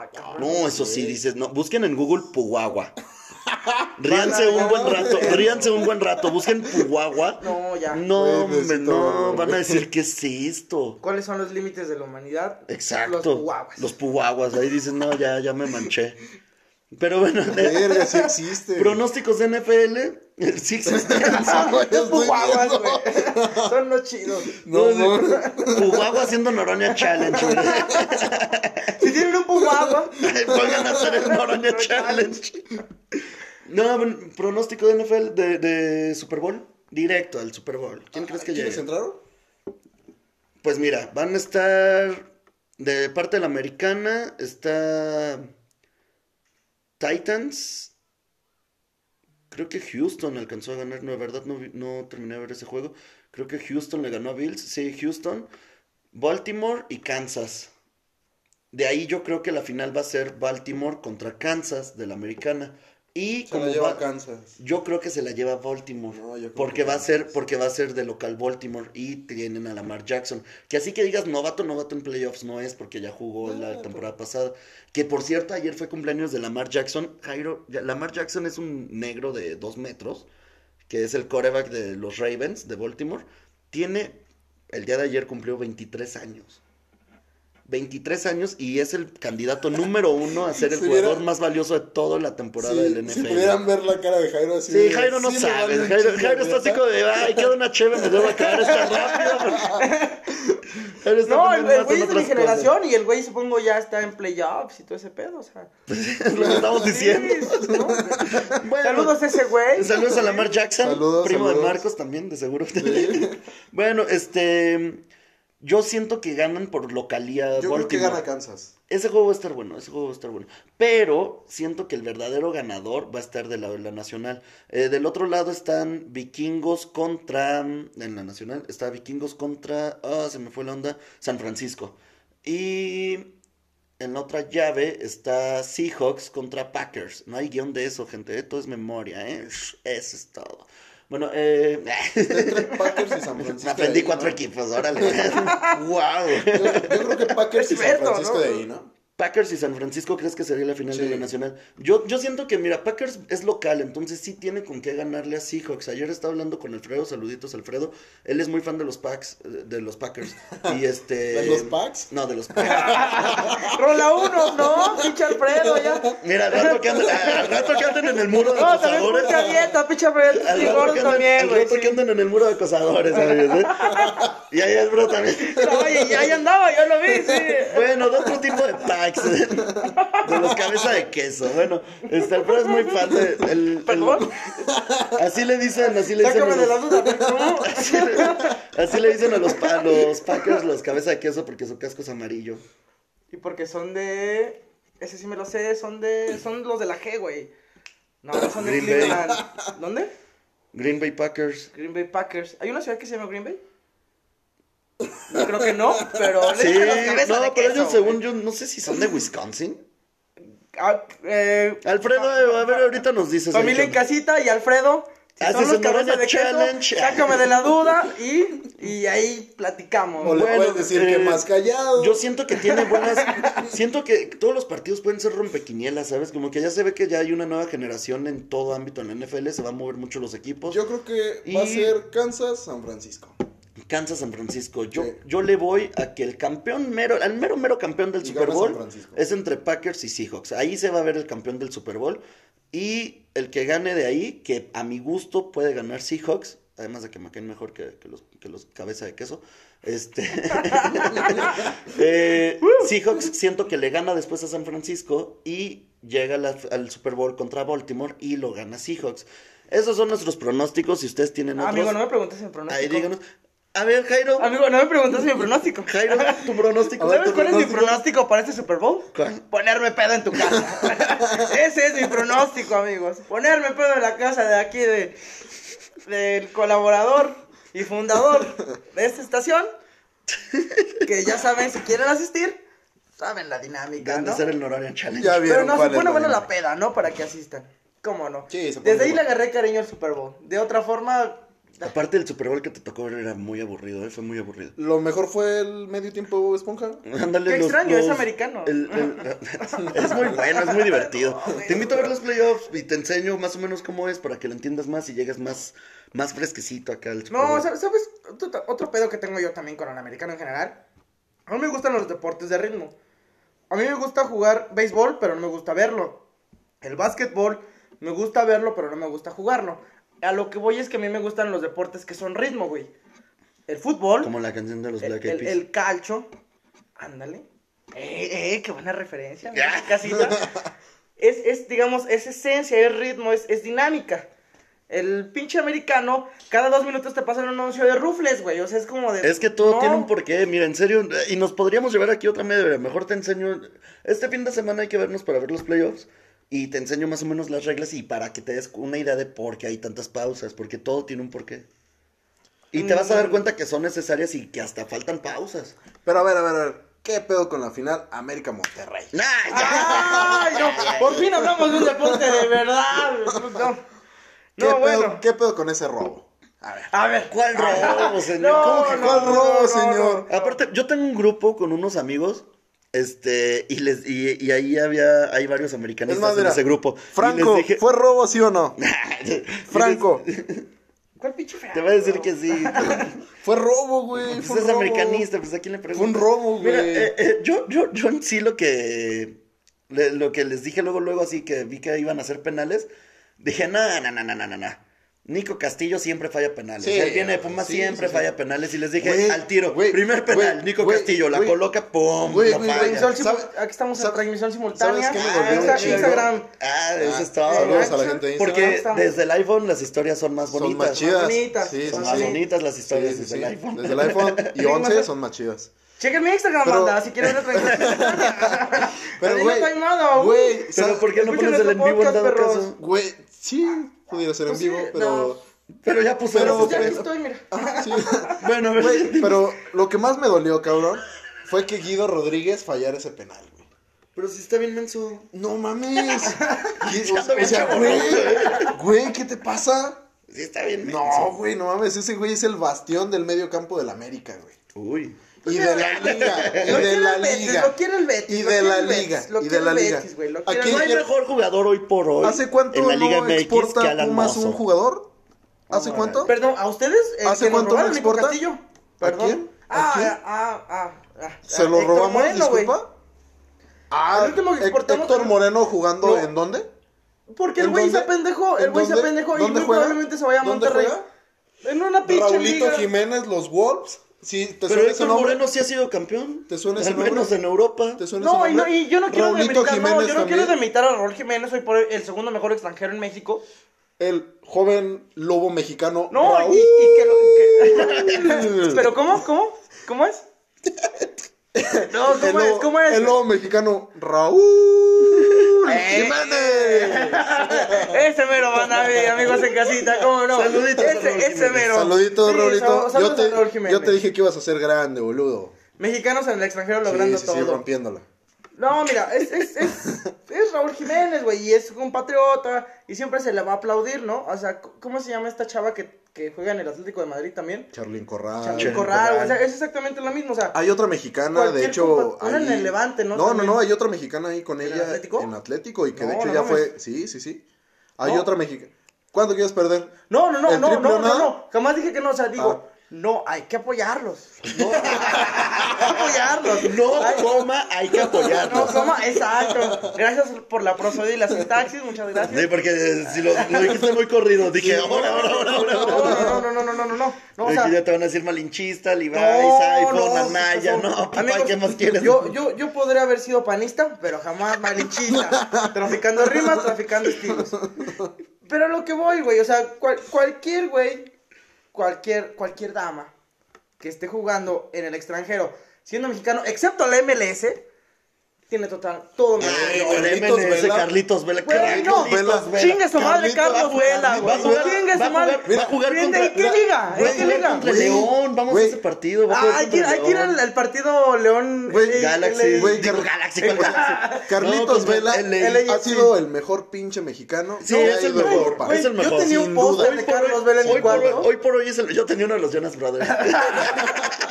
Ah, cabrón. No, eso sí, dices, no, busquen en Google Puguagua. *laughs* Ríanse un buen rato, ríanse un buen rato, busquen Puguagua. *laughs* No, ya. No, Güey, hombre, no, van a decir, ¿qué es esto? ¿Cuáles son los límites de la humanidad? Exacto. Los puguaguas. Los puguaguas, ahí dicen, no, ya, ya me manché. Pero bueno, verga, sí *laughs* existe. pronósticos de NFL, *laughs* sí existen. *laughs* güey, Los puguaguas, güey. Son los chidos. *laughs* No, no. Puguagua haciendo Noroña Challenge. güey. Si tienen un puguagua, Pongan a hacer el Noroña Challenge. No, pronóstico de NFL de, de Super Bowl. Directo al Super Bowl. ¿Quién crees que ¿Quiénes llegue? entraron? Pues mira, van a estar de parte de la americana. Está Titans. Creo que Houston alcanzó a ganar. No, de verdad no, no terminé de ver ese juego. Creo que Houston le ganó a Bills. Sí, Houston. Baltimore y Kansas. De ahí yo creo que la final va a ser Baltimore contra Kansas de la americana. Y Se como la lleva va- Kansas. yo creo que se la lleva Baltimore. No, porque que va a ser, porque va a ser de local Baltimore y tienen a Lamar Jackson. Que así que digas novato, novato en playoffs no es porque ya jugó la temporada pasada. Que por cierto, ayer fue cumpleaños de Lamar Jackson. Jairo, Lamar Jackson es un negro de dos metros, que es el coreback de los Ravens de Baltimore. Tiene, el día de ayer cumplió 23 años. 23 años y es el candidato número uno a ser el Si hubiera- jugador más valioso de toda la temporada Sí, del si NFL. pudieran ver la cara de Jairo así. Sí, Jairo no sí sabe. Jairo, está así como de, ay, queda una chévere, me debo acabar esta rápido. *laughs* Jairo está No, el, güey es de mi generación y el güey supongo ya está en playoffs y todo ese pedo, o sea. cosas. *laughs* Es lo que estamos diciendo. Sí, ¿no? *laughs* Bueno, Saludos a ese güey. Saludos a Lamar Jackson, Saludos, primo de. Marcos también, de seguro. bueno, este. Yo siento que ganan por localía. Yo creo que gana Kansas. Ese juego va a estar bueno, ese juego va a estar bueno. Pero siento que el verdadero ganador va a estar del lado de la nacional. Eh, del otro lado están vikingos contra. En la nacional está vikingos contra. Ah, se me fue la onda. San Francisco. Y. En la otra llave está Seahawks contra Packers. No hay guion de eso, gente. eh, Todo es memoria, ¿eh? Eso es todo. Bueno, eh. Entre *laughs* Packers y San Francisco. Aprendí cuatro ¿no? equipos, órale. *laughs* ¡Wow! Yo, yo creo que Packers y San Francisco ¿no? de ahí, ¿no? Packers y San Francisco, ¿crees que sería la final de la nacional? Yo, yo siento que, mira, Packers es local, entonces sí tiene con qué ganarle a Seahawks. Ayer estaba hablando con Alfredo, saluditos Alfredo. Él es muy fan de los Packs, eh, de los Packers. *laughs* Y este. ¿De los Packs? No, de los *laughs* Packs. Rola uno, ¿no? Pinche Alfredo, ya. Mira, al rato que anden, al rato que anden en el muro de No, también acosadores. a dieta, pinche Alfredo. Al rato que también, al güey. rato sí. que anden en el muro de acosadores, amigos, ¿eh? Y ahí el bro también. Oye, ya ahí andaba, yo lo vi, sí. Bueno, de otro tipo de packs. De los cabeza de queso. Bueno, este Alfredo es muy fan de. el- el- ¿Perdón? así le dicen, así le dicen. de la los- duda, ¿pero ¿cómo? *laughs* así, le, así le dicen a los, a los Packers los cabeza de queso porque su casco es amarillo. Y porque son de. Ese sí me lo sé, son de. Son los de la G, güey. No, no son de Green Bay. Cleveland. ¿Dónde? Green Bay Packers. Green Bay Packers. ¿Hay una ciudad que se llama Green Bay? Yo creo que no, pero Sí, no, de pero queso, ellos, según yo, no sé si son de Wisconsin. Ah, eh, Alfredo, a ver, ahorita nos dices. Familia en casita y Alfredo. Si Haces son los Morena de queso, Challenge. sácame de la duda y, y ahí platicamos. O le Bueno, puedes decir eh, que más callado. Yo siento que tiene buenas. *laughs* siento que todos los partidos pueden ser rompequinielas, ¿sabes? Como que ya se ve que ya hay una nueva generación en todo ámbito en la NFL, se van a mover mucho los equipos. Yo creo que va a ser Kansas, San Francisco. Kansas San Francisco. Yo, Sí. yo le voy a que el campeón mero, al mero mero campeón del Y Super Bowl es entre Packers y Seahawks. Ahí se va a ver el campeón del Super Bowl. Y el que gane de ahí, que a mi gusto puede ganar Seahawks, además de que me caen mejor que, que los, que los cabeza de queso. Este. *laughs* eh, *laughs* Seahawks siento que le gana después a San Francisco y llega la- al Super Bowl contra Baltimore y lo gana Seahawks. Esos son nuestros pronósticos. Si ustedes tienen otros, Amigo, no me preguntes mi pronóstico. ahí díganos. A ver, Jairo. Amigo, no me preguntes mi pronóstico. Jairo, *laughs* tu pronóstico. ¿Sabes tu cuál es mi pronóstico. para este Super Bowl? ¿Cuál? Ponerme pedo en tu casa. *laughs* Ese es mi pronóstico, amigos. Ponerme pedo en la casa de aquí de del colaborador y fundador de esta estación. Que ya saben, si quieren asistir, saben la dinámica, Deben de ¿no? ser el Nororian Challenge. Ya vieron Pero no, cuál se pone la buena la peda, ¿no? Para que asistan. ¿Cómo no? Sí, se pone Desde ahí le agarré cariño al Super Bowl. De otra forma, Aparte el Super Bowl que te tocó ver era muy aburrido, ¿eh? fue muy aburrido. Lo mejor fue el medio tiempo esponja. Ándale, Qué los- extraño, es americano. el- el- *laughs* *laughs* es muy bueno, es muy divertido. Te invito a ver los playoffs y te enseño más o menos cómo es para que lo entiendas más y llegues más, más fresquecito acá al Super No, Bowl. ¿sabes? ¿sabes? Otro, otro pedo que tengo yo también con el americano en general. A mí me gustan los deportes de ritmo. A mí me gusta jugar béisbol, pero no me gusta verlo. El básquetbol, me gusta verlo, pero no me gusta jugarlo. A lo que voy es que a mí me gustan los deportes que son ritmo, güey. El fútbol, Como la canción de los el, Black Eyed el, Peas. el calcho. Ándale. Eh, eh, qué buena referencia. mira, casita. Es, es, digamos, es esencia, es ritmo, es, es dinámica. El pinche americano, cada dos minutos te pasan un anuncio de rufles, güey. O sea, es como de. Es que todo no. tiene un porqué, mira, en serio, y nos podríamos llevar aquí otra media. Mejor te enseño, este fin de semana hay que vernos para ver los playoffs y te enseño más o menos las reglas y para que te des una idea de por qué hay tantas pausas, porque todo tiene un porqué. Y te vas a dar cuenta que son necesarias y que hasta faltan pausas. Pero a ver, a ver, a ver. ¿Qué pedo con la final América Monterrey? Nah. Ay, no, por fin hablamos de un deporte de verdad. No, ¿Qué, no pedo, bueno. ¿Qué pedo con ese robo? A ver. A ver. ¿Cuál robo, *laughs* señor? No, ¿Cómo que no, cuál no, robo, no, no, señor? no. Aparte, yo tengo un grupo con unos amigos, este, y les, y, y ahí había, hay varios Es americanistas en ese grupo. Franco, dije- ¿fue robo sí o no? *laughs* Franco, *laughs* ¿Cuál pinche fea? Te voy a decir que sí. *laughs* fue robo, güey. Pues Fue es robo. americanista, pues a quién le Fue pregunto. un robo, güey. Mira, eh, eh, yo, yo, yo sí lo que, le- lo que les dije luego, luego así que vi que iban a hacer penales, dije, no, no, no, no, no, no. Nico Castillo siempre falla penales. Sí, Él viene de Pumas, sí, siempre sí, sí. falla penales. Y les dije, al tiro, primer penal, Nico Castillo, la coloca, pum, Güey, lo güey, falla. güey, Transmisión ¿Sabe- simu- Aquí estamos en transmisión simultánea. ¿sabes qué me Ah? Instagram. Ah, eso Ah, es todo. saludos a la gente de Instagram. Porque desde el iPhone las historias son más Son bonitas. más chidas. bonitas, Sí, Son más bonitas las historias Sí, sí, desde sí. el iPhone. Desde el iPhone *laughs* y Sí, 11 más- son más chidas. Chequen mi Instagram, Pero- banda, si quieren ver *laughs* Pero, güey, no hay nada, güey, Pero. ¿por qué no pones el en vivo en dado caso? Güey, sí, pudiera ser en Pues sí, vivo, pero... no. Pero ya puso Pero- Pues ya estoy, mira. Ah, sí. *laughs* Bueno. Güey, pero lo que más me dolió, cabrón, fue que Guido Rodríguez fallara ese penal, güey. Pero si está bien menso. No mames. *laughs* Ando o, sea, güey, güey, ¿qué te pasa? Sí está bien menso. No, güey, no mames, ese güey es el bastión del medio campo del América, güey. Uy. Y de la liga, y Lo de la liga. Lo quiere el Betis. Y lo de la liga, Lo y de la liga. Betis, güey, lo ¿A quiere quién el No hay mejor jugador hoy por hoy. ¿Hace cuánto en la Liga no MX exporta que Alan Pumas un jugador? ¿Hace cuánto? Perdón, ¿a ustedes? eh, ¿Hace cuánto no exporta? Castillo? ¿A Perdón. quién? ¿A Ah, quién? ah, ah, ah. ¿Se ah, lo Héctor robamos, Moreno? Ah, El último que Hec- exportamos- Héctor Moreno jugando No. en dónde? Porque el ¿En güey se apendejó, el ¿En güey se apendejó y ¿Dónde muy juega? probablemente se vaya a ¿Dónde Monterrey. En una pinche Raulito liga. Jiménez, los Wolves. Sí, ¿te Pero suena ese Héctor nombre? Moreno sí ha sido campeón. ¿Te suena ese Al menos nombre? en Europa. ¿Te suena No, ese y, no, nombre? y yo no quiero Raulito demeritar, no, Jiménez yo no quiero también. demeritar a Raúl Jiménez, soy por el segundo mejor extranjero en México. El joven lobo mexicano. No, Raúl. y, y que lo. que- *laughs* Pero, ¿cómo? ¿Cómo? ¿Cómo es? *laughs* *laughs* No, el ¿cómo es? lobo- ¿Cómo es? El lobo mexicano Raúl *laughs* Eh, Jiménez. Ese mero, banda, mi- amigos en casita, ¿cómo no? Saluditos ese, ese Jiménez. mero. Saluditos, Sí, Raulito. Yo a te, Raúl Jiménez. yo te dije que ibas a ser grande, boludo. Mexicanos en el extranjero Sí, logrando sí, sí, todo. rompiéndola. No, mira, es, es, es, *laughs* es Raúl Jiménez, güey, y es un patriota, y siempre se le va a aplaudir, ¿no? O sea, ¿cómo se llama esta chava que, que juega en el Atlético de Madrid también? Charlín Corral. Charly Corral, o sea, es exactamente lo mismo, o sea, Hay otra mexicana, de hecho. una en el Levante, ¿no? No, no, no, hay otra mexicana ahí con ¿En ella. Atlético? En Atlético, y que de hecho no ya fue. Sí, sí, sí. Hay otra mexicana. ¿Cuándo quieres perder? no, no, no, ¿El no, no, no, no, jamás dije que no, o sea, digo, Ah. No, hay que apoyarlos. No, *laughs* hay que apoyarlos. No, hay, coma, hay que apoyarlos. No, coma, exacto. Gracias por la prosodia y la sintaxis, muchas gracias. Sí, porque eh, si lo, lo, dijiste muy corrido, dije, ahora, ahora, ahora, ahora. No, no, no, no, no, no, no. no o sea, ya te van a decir malinchista, Levi's, no, iPhone, Anaya, no, no papá, amigos, ¿qué más quieres? Yo, yo, yo podría haber sido panista, pero jamás malinchista. *laughs* traficando rimas, traficando estilos. Pero lo que voy, güey, o sea, cual, cualquier güey cualquier, cualquier dama que esté jugando en el extranjero, siendo mexicano, excepto la MLS, tiene total todo Ay, Carlitos Vela. Carlitos Vela. Carlitos Vela. Pues, Chinga su madre Carlos Vela, güey. Chinga su madre. Va a jugar contra ¿En qué liga? ¿Eh? ¿En qué liga? León, vamos a ese partido. Hay que ir al partido León eh, Galaxy. Digo Galaxy *laughs* *laughs* Carlitos Vela ha sido el mejor pinche mexicano. Sí, es el mejor. Es el mejor. Yo tenía un póster de Carlos Vela en mi cuarto. Hoy por hoy es el yo tenía uno de los Jonas Brothers. *laughs*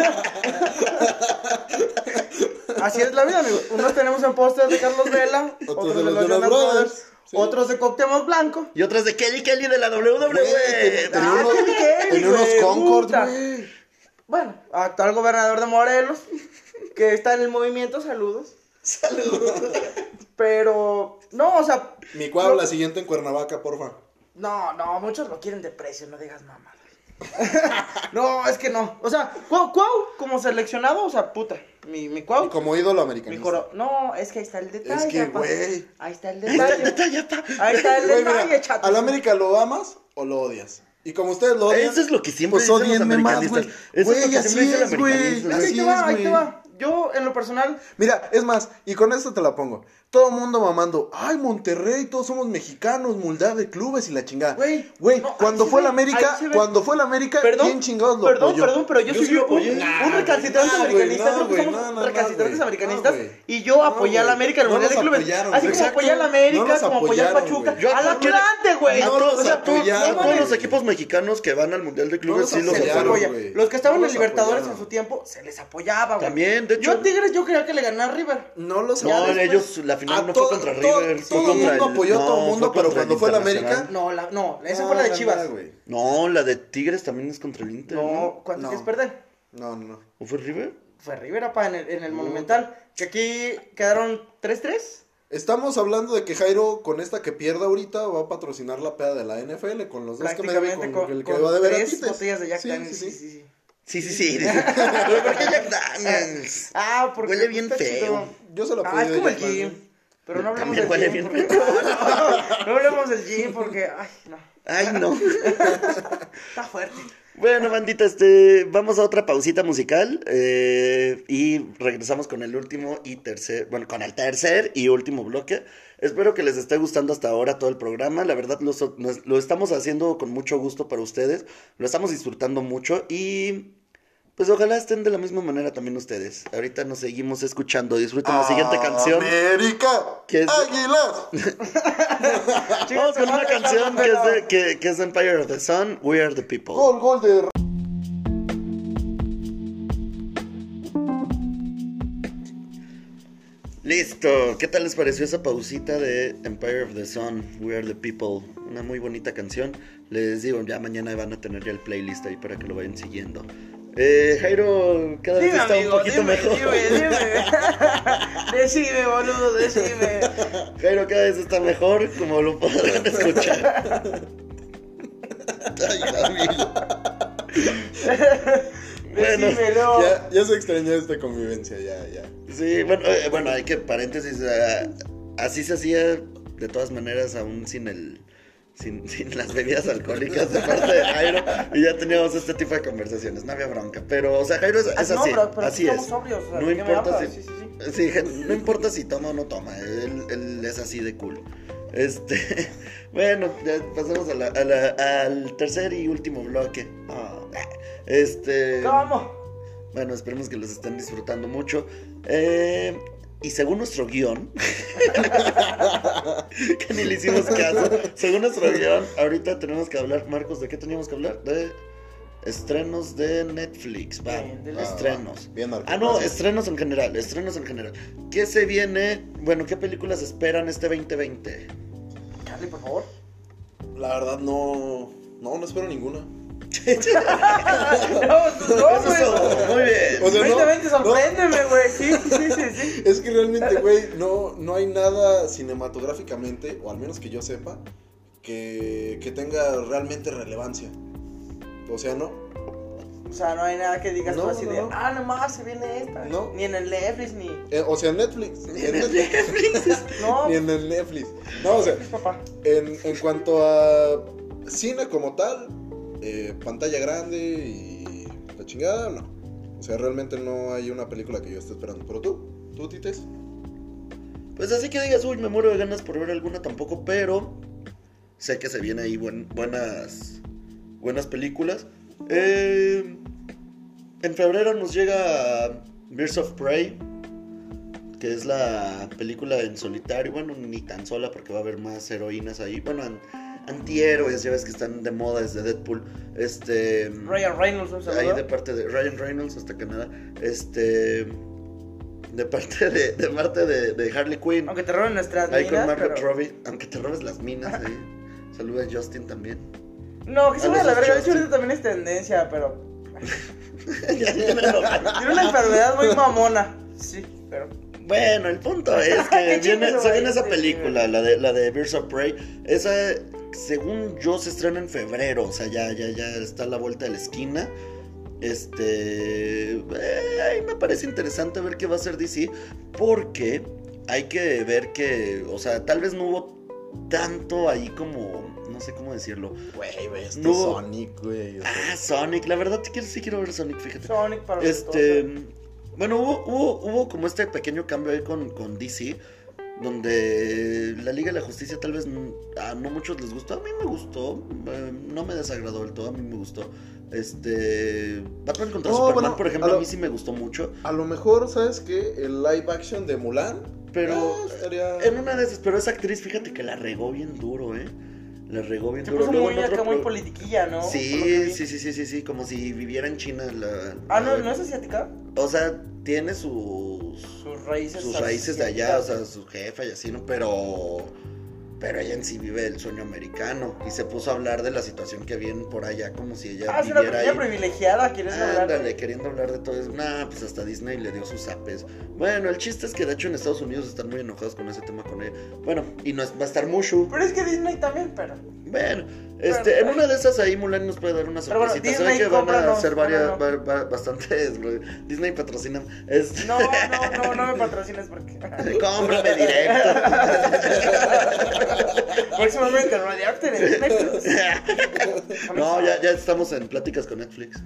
*laughs* Así es la vida, amigo. Unos tenemos un póster de Carlos Vela, *laughs* otros, de los Jonas Brothers, Sí. otros de Cuauhtémoc Blanco. y otras de Kelly Kelly de la WWE. Tenía Ah, unos, Kelly unos Concord. Bueno, actual gobernador de Morelos, que está en el movimiento, saludos. Saludos. Pero, no, o sea. Mi cuadro, lo- la siguiente en Cuernavaca, porfa. No, no, muchos lo quieren de precio, no digas mamadas. *laughs* no, es que no. O sea, Cuau, Cuau, como seleccionado, o sea, puta. Mi, mi Cuau. Y como ídolo Mi americanista. coro- No, es que ahí está el detalle. Es que, güey. Ahí está el Ahí está el detalle. detalle, pa. Ahí está el *laughs* Güey, mira, detalle, chato. ¿Al América lo amas o lo odias? Y como ustedes lo odian, Eso es lo que siempre pues dicen los más, americanistas. güey. Eso es lo Güey, que así siempre dicen es, los güey. americanistas. Es que ahí te va, es, ahí te va. Yo, en lo personal, Mira, es más, y con esto te la pongo. Todo el mundo mamando, ay, Monterrey, todos somos mexicanos, muldad de clubes y la chingada. Güey, Güey, no, cuando fue se la ve, América, ve. cuando fue la América, Perdón, ¿quién chingados lo perdón, apoyó? perdón, pero yo, soy lo un, Nah, recalcitrante americanista, no, creo que güey, somos recalcitrantes americanistas, y yo apoyé a la. América en el No Mundial de Clubes, así como apoyé a la América, como apoyé apoyaron, Pachuca. Yo al a Atlante, güey. A No todos, los a a equipos mexicanos que van al Mundial de Clubes sí los apoyan. Los que estaban en Libertadores en su tiempo, se les apoyaba, güey. También, de hecho- Yo a Tigres yo quería que le ganara a River. No los No, ellos, la final no todo- fue contra todo- River, fue todo el contra mundo apoyó a no, todo el mundo, fue pero cuando fue la. América- No, la, no, esa No, fue la de Chivas. No, la de Tigres también es contra el Inter. ¿no? No, ¿cuánto No. quieres perder? No, no, no. ¿O fue River? Fue River, apa, en el, en el Monumental. Que aquí quedaron 3-3. Estamos hablando de que Jairo, con esta que pierda ahorita, va a patrocinar la peda de la NFL con los dos que me debe con, con, el que con va a deber a tres botellas de Jack Sí, Daniels. sí, Sí, sí. sí, sí. Sí, sí. Pero ¿por qué Jack Daniels? Ah, porque Huele bien feo. chido. Yo se Ah, pedí es de como el gym. Pero no hablemos del gym. porque- *laughs* No, no, hablemos del gym porque, ay, no. Ay, no. *laughs* Está fuerte. Bueno, bandita, este, vamos a otra pausita musical eh, y regresamos con el último y tercer, bueno, con el tercer y último bloque. Espero que les esté gustando hasta ahora todo el programa. La verdad lo, lo estamos haciendo con mucho gusto para ustedes. Lo estamos disfrutando mucho y pues ojalá estén de la misma manera también ustedes. Ahorita nos seguimos escuchando. Disfruten la siguiente canción. América, ¿Qué es? Águilas. *laughs* Vamos con una canción que es, de, que, que es Empire of the Sun, We Are the People. Gol, gol de Listo, ¿qué tal les pareció esa pausita de Empire of the Sun, We Are the People? Una muy bonita canción. Les digo, ya mañana van a tener ya el playlist ahí para que lo vayan siguiendo. Eh, Jairo cada vez está amigo, un poquito dime, mejor. dime, dime. *laughs* Decime, boludo, decime. Jairo cada vez está mejor, como lo podrán escuchar. *laughs* Ay, amigo. Bueno, Decímelo. Ya, ya se extrañó esta convivencia, ya, ya. Sí, bueno, eh, bueno, hay que paréntesis. eh, así se hacía de todas maneras, aún sin el. Sin, *laughs* sin las bebidas alcohólicas de parte de Jairo. Y ya teníamos este tipo de conversaciones. No había bronca. Pero, o sea, Jairo es, es no, así. pero, pero así es. sobrios. o sea, no ¿de qué me importa si. Sí, sí, sí. sí, gen- no importa si toma o no toma. Él, él es así de cool. Este. *laughs* Bueno, ya pasamos a la- a la- al tercer y último bloque. Ah, este. ¿Cómo? Bueno, esperemos que los estén disfrutando mucho. Eh, y según nuestro guion, *laughs* que ni le hicimos caso, según nuestro guion, ahorita tenemos que hablar, Marcos, ¿de qué teníamos que hablar? De estrenos de Netflix, va, Bien, del- estrenos. Bien. Ah, no, gracias. estrenos en general, estrenos en general. ¿Qué se viene? Bueno, ¿qué películas esperan este 2020? Charlie, por favor. La verdad, no. No, no espero ninguna. No, no, güey. muy bien. O sea, no, 2020, no. sorpréndeme, güey. Sí, sí, sí, sí. *laughs* Es que realmente, güey, no, no hay nada cinematográficamente, o al menos que yo sepa, que, que tenga realmente relevancia. O sea, no. O sea, no hay nada que digas No, tú así no, de, no. ah, nomás se viene esta. No. Ni en el Netflix, ni. Eh, o sea, en Netflix. *laughs* Ni en el Netflix. *laughs* No, Ni en el Netflix. No, o sea, Netflix, papá. en, en cuanto a cine como tal, eh, pantalla grande y la chingada, no. O sea, realmente no hay una película que yo esté esperando. Pero tú, tú, Tites. Pues así que digas, uy, me muero de ganas por ver alguna tampoco, pero sé que se vienen ahí buen- buenas, buenas películas. Eh, en febrero nos llega Birds of Prey, que es la película en solitario. Bueno, ni tan sola porque va a haber más heroínas ahí. Bueno, antihéroes, ya ves que están de moda desde Deadpool. Este. Ryan Reynolds, un Ahí de parte de Ryan Reynolds hasta Canadá. Este. De parte de, de parte de, de Harley Quinn. Aunque te roben nuestras Ahí con minas, Margot pero... Robbie. Aunque te robes las minas ahí. Saluda a Justin también. No, que se vaya a la verga. De hecho, ahorita también es tendencia, pero... *laughs* Tiene una enfermedad muy mamona. Sí, pero... bueno, el punto es que *laughs* viene, se viene esa película, la de, la de Birds of Prey. Esa, según yo, se estrena en febrero. O sea, ya, ya, ya está a la vuelta de la esquina. Este. eh, ahí me parece interesante ver qué va a hacer DC. Porque hay que ver que. O sea, tal vez no hubo tanto ahí como. No sé cómo decirlo. Güey, güey, este No. Sonic, güey. o sea, Ah, Sonic. La verdad, sí quiero, sí quiero ver Sonic, fíjate. Sonic para los Este. Bueno, hubo, hubo, hubo como este pequeño cambio ahí con, con DC. Donde la Liga de la Justicia tal vez a no muchos les gustó, a mí me gustó, eh, no me desagradó del todo, a mí me gustó. Este, Batman contra No, Superman, bueno, por ejemplo, a mí sí me gustó mucho, A lo mejor, ¿sabes qué? El live action de Mulan. pero ah, estaría... en una de esas, pero esa actriz, fíjate que la regó bien duro, ¿eh? La regó bien Se duro. puso Luego muy en otro acá, muy politiquilla, ¿no? Sí, sí, sí, sí, sí, sí, como si viviera en China la... Ah, ¿no, la- ¿no es asiática? O sea, tiene sus... Sus raíces. sus raíces de allá, o sea, su jefa y así, ¿no? Pero, pero ella en sí vive el sueño americano y se puso a hablar de la situación que viene por allá como si ella Ah, es una ahí. privilegiada, ¿quieres hablar? Ándale, queriendo hablar de todo eso. Nah, pues hasta Disney le dio sus zapes. Bueno, el chiste es que de hecho en Estados Unidos están muy enojados con ese tema con ella. Bueno, y no es, va a estar Mushu. Pero es que Disney también, pero. Bueno, este, en una de esas ahí Mulan nos puede dar una Pero bueno, sorpresita. Se ve que van a hacer varias, no, no, va- va- bastantes. Disney patrocina. Este, No, no, no, no me patrocines porque. *laughs* Cómprame directo. *laughs* Próximamente, Radioactive en Disney Plus. *laughs* No, ya, ya estamos en pláticas con Netflix.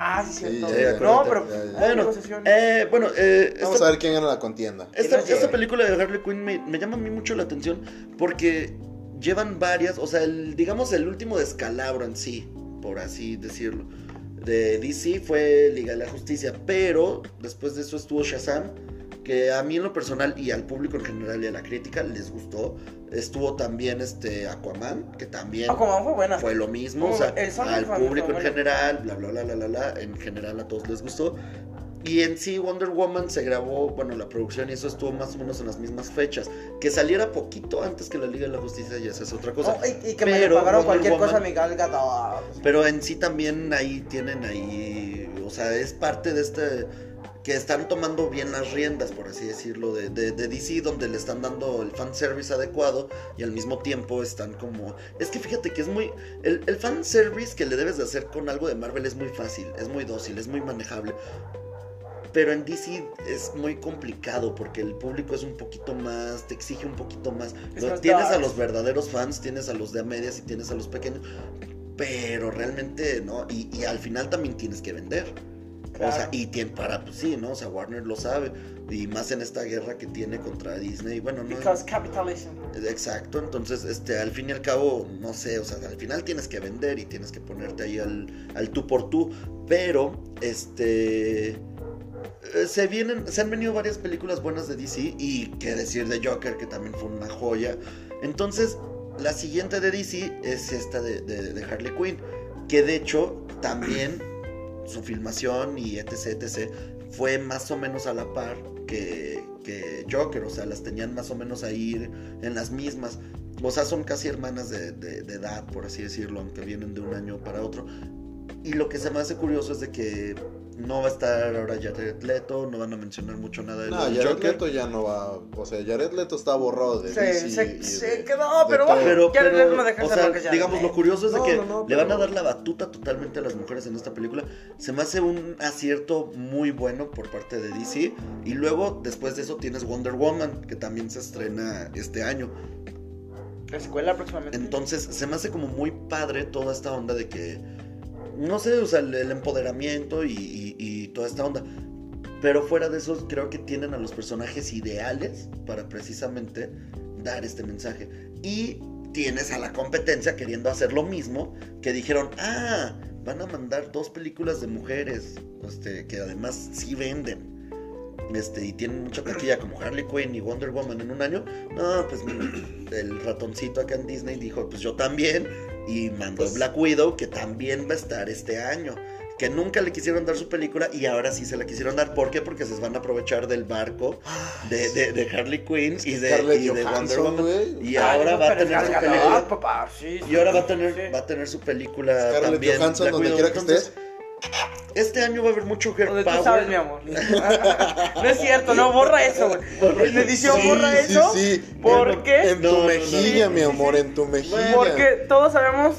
Ah, sí, cierto. Sí, ya, no, pero. Ya, ya. hay Bueno, eh, bueno eh, Vamos esta, a ver quién gana la contienda. esta, esta película de Harley Quinn me, me llama a mí mucho la atención porque llevan varias, o sea, el, digamos el último descalabro en sí, por así decirlo, de DC fue Liga de la Justicia, pero después de eso estuvo Shazam, que a mí en lo personal y al público en general y a la crítica les gustó. Estuvo también este Aquaman, que también Aquaman fue buena. fue lo mismo, o sea, al público en general, bla, bla, bla, bla, en general a todos les gustó. Y en sí Wonder Woman se grabó, bueno, la producción y eso estuvo más o menos en las mismas fechas. Que saliera poquito antes que la Liga de la Justicia ya esa es otra cosa. Oh, y, y que me Pero pagaron Wonder cualquier cosa a Woman- Gato. Pero en sí también ahí tienen ahí, o sea, es parte de este que están tomando bien las riendas, por así decirlo, de, de, de DC, donde le están dando el fanservice adecuado y al mismo tiempo están como... Es que fíjate que es muy... El, el fanservice que le debes de hacer con algo de Marvel es muy fácil, es muy dócil, es muy manejable. Pero en DC es muy complicado porque el público es un poquito más, te exige un poquito más. Tienes a los verdaderos fans, tienes a los de a medias y tienes a los pequeños. Pero realmente no. Y, y al final también tienes que vender. O sea, Claro. y tiene para, pues sí, ¿no? O sea, Warner lo sabe. Y más en esta guerra que tiene contra Disney. Bueno, no. Because capitalism. Exacto, entonces, este, al fin y al cabo, no sé, o sea, al final tienes que vender y tienes que ponerte ahí al, al tú por tú, pero, este, se vienen, se han venido varias películas buenas de DC y qué decir de Joker, que también fue una joya, entonces, la siguiente de DC es esta de, Harley Quinn, que de hecho, también *clears throat* su filmación y etc, etc, fue más o menos a la par que, Joker, o sea, las tenían más o menos ahí en las mismas. O sea, son casi hermanas de- de edad, por así decirlo, aunque vienen de un año para otro. Y lo que se me hace curioso es de que no va a estar ahora Jared Leto, no van a mencionar mucho nada de No, Jared Joker. Leto ya no va. O sea, Jared Leto está borrado de Se, DC se, y se de- quedó, de pero. Pero, Ya pero, no deja o sea, lo que ya digamos, lo curioso es de que no, no, le van a dar la batuta totalmente a las mujeres en esta película. Se me hace un acierto muy bueno por parte de DC. Y luego, después de eso, tienes Wonder Woman, que también se estrena este año. Escuela próximamente. Entonces, se me hace como muy padre toda esta onda de que, no sé, o sea, el, empoderamiento y toda esta onda. Pero fuera de eso, creo que tienen a los personajes ideales para precisamente dar este mensaje. Y tienes a la competencia queriendo hacer lo mismo, que dijeron, ah, van a mandar dos películas de mujeres, este, que además sí venden. Este, y tienen mucha taquilla como Harley Quinn y Wonder Woman en un año. No, pues el ratoncito acá en Disney dijo, pues yo también. Y mandó Pues- Black Widow, que también va a estar este año. Que nunca le quisieron dar su película y ahora sí se la quisieron dar. ¿Por qué? Porque se van a aprovechar del barco *gasps* de, de, de Harley Quinn y de, y de Wonder Woman. Y ahora va a tener su película. Y ahora va a tener, va a tener su película también. Johansson, Black donde quiera que Entonces, este año va a haber mucho girl Donde tú power. sabes, mi amor. *laughs* no es cierto, no, borra eso, güey. En edición, Sí, borra sí, eso. sí. ¿Por qué? En No, tu no, no, mejilla, no. mi amor, en tu mejilla. Porque todos sabemos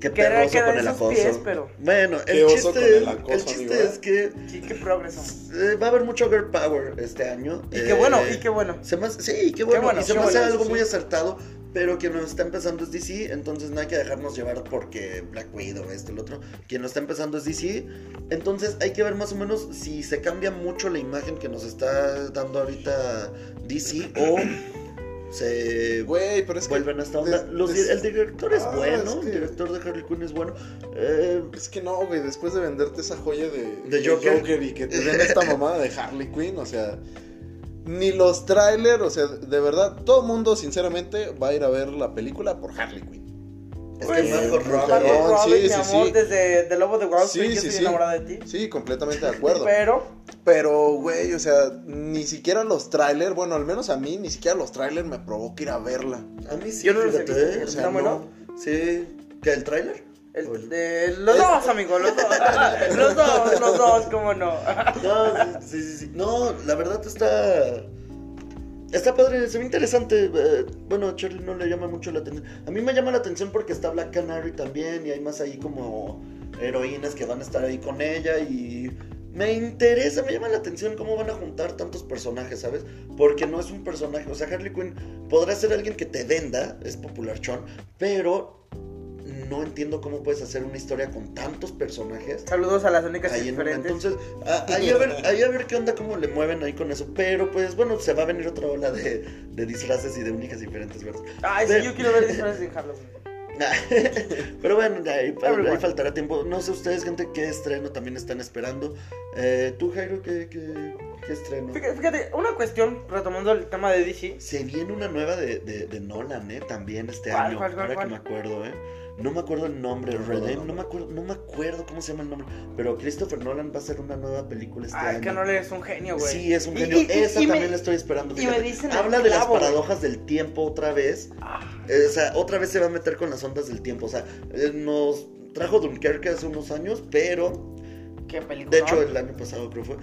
Qué perroso que con el acoso. pies, pero- Bueno, Qué el oso chiste, con el el acoso, chiste amigo, ¿eh? es que sí, qué progreso. eh, va a haber mucho girl power este año. Y qué Eh, bueno, y qué bueno. Se me hace- sí, qué bueno. bueno, y se qué me hace algo sí. muy acertado pero quien nos está empezando es DC, entonces no hay que dejarnos llevar porque Black Widow, esto, el otro. Quien nos está empezando es DC, entonces hay que ver más o menos si se cambia mucho la imagen que nos está dando ahorita DC o se Güey, pero es que. vuelven a esta onda. des- Los des- el director es Ah, bueno, es que- el director de Harley Quinn es bueno. Eh, Es que no, güey, después de venderte esa joya de, ¿De Joker? y que te den esta mamada de Harley Quinn, o sea, ni los trailers, o sea, de verdad, todo mundo sinceramente va a ir a ver la película por Harley Quinn. es Pues, que Margot Robbie. Margot Robbie, sí, mi sí, amor, sí. desde The Lobo de Wall Sí, Street, yo sí, estoy sí. enamorada de ti. Sí, completamente de acuerdo. Pero, Pero, güey, o sea, ni siquiera los trailers, bueno, al menos a mí, ni siquiera los trailers me provoca ir a verla. A mí sí, Yo no visto, ¿eh? no. Sí. ¿Qué, el tráiler? El- de- los dos, amigo, los dos. *laughs* los dos, los dos, cómo no. No, sí, sí, sí. No, la verdad está. Está padre, se ve interesante. eh, bueno, a Charlie no le llama mucho la atención. A mí me llama la atención porque está Black Canary también. Y hay más ahí como heroínas que van a estar ahí con ella. Y me interesa, me llama la atención cómo van a juntar tantos personajes, ¿sabes? Porque no es un personaje. O sea, Harley Quinn podrá ser alguien que te venda, es popular chon, pero no entiendo cómo puedes hacer una historia con tantos personajes. Saludos a las únicas Ahí en entonces, a- ahí a, ver, ahí a ver qué onda, cómo le mueven ahí con eso. Pero pues bueno, se va a venir otra ola de, de disfraces y de únicas diferentes, ¿verdad? Ay, sí, yo quiero ver disfraces en Halloween. *laughs* Pero bueno, ahí, ahí faltará tiempo. No sé ustedes, gente, qué estreno también están esperando. Eh, ¿Tú, Jairo, qué, qué, qué estreno? Fíjate, fíjate, una cuestión, retomando el tema de DC. Se viene una nueva de, de, de Nolan, ¿eh? También este ¿Cuál, año. cuál, cuál, ahora que me acuerdo, ¿eh? No me acuerdo el nombre, No me acuerdo Redem, no me acuerdo, no me acuerdo cómo se llama el nombre. Pero Christopher Nolan va a hacer una nueva película este Ay, año. que no le es un genio, güey. Sí, es un genio. y- y- Esa y me- también la estoy esperando. y me dicen Habla de las güey. paradojas del tiempo otra vez. Ah, Eh, o sea, otra vez se va a meter con las ondas del tiempo. O sea, eh, nos trajo Dunkerque hace unos años, pero qué película. de hecho el año pasado creo fue.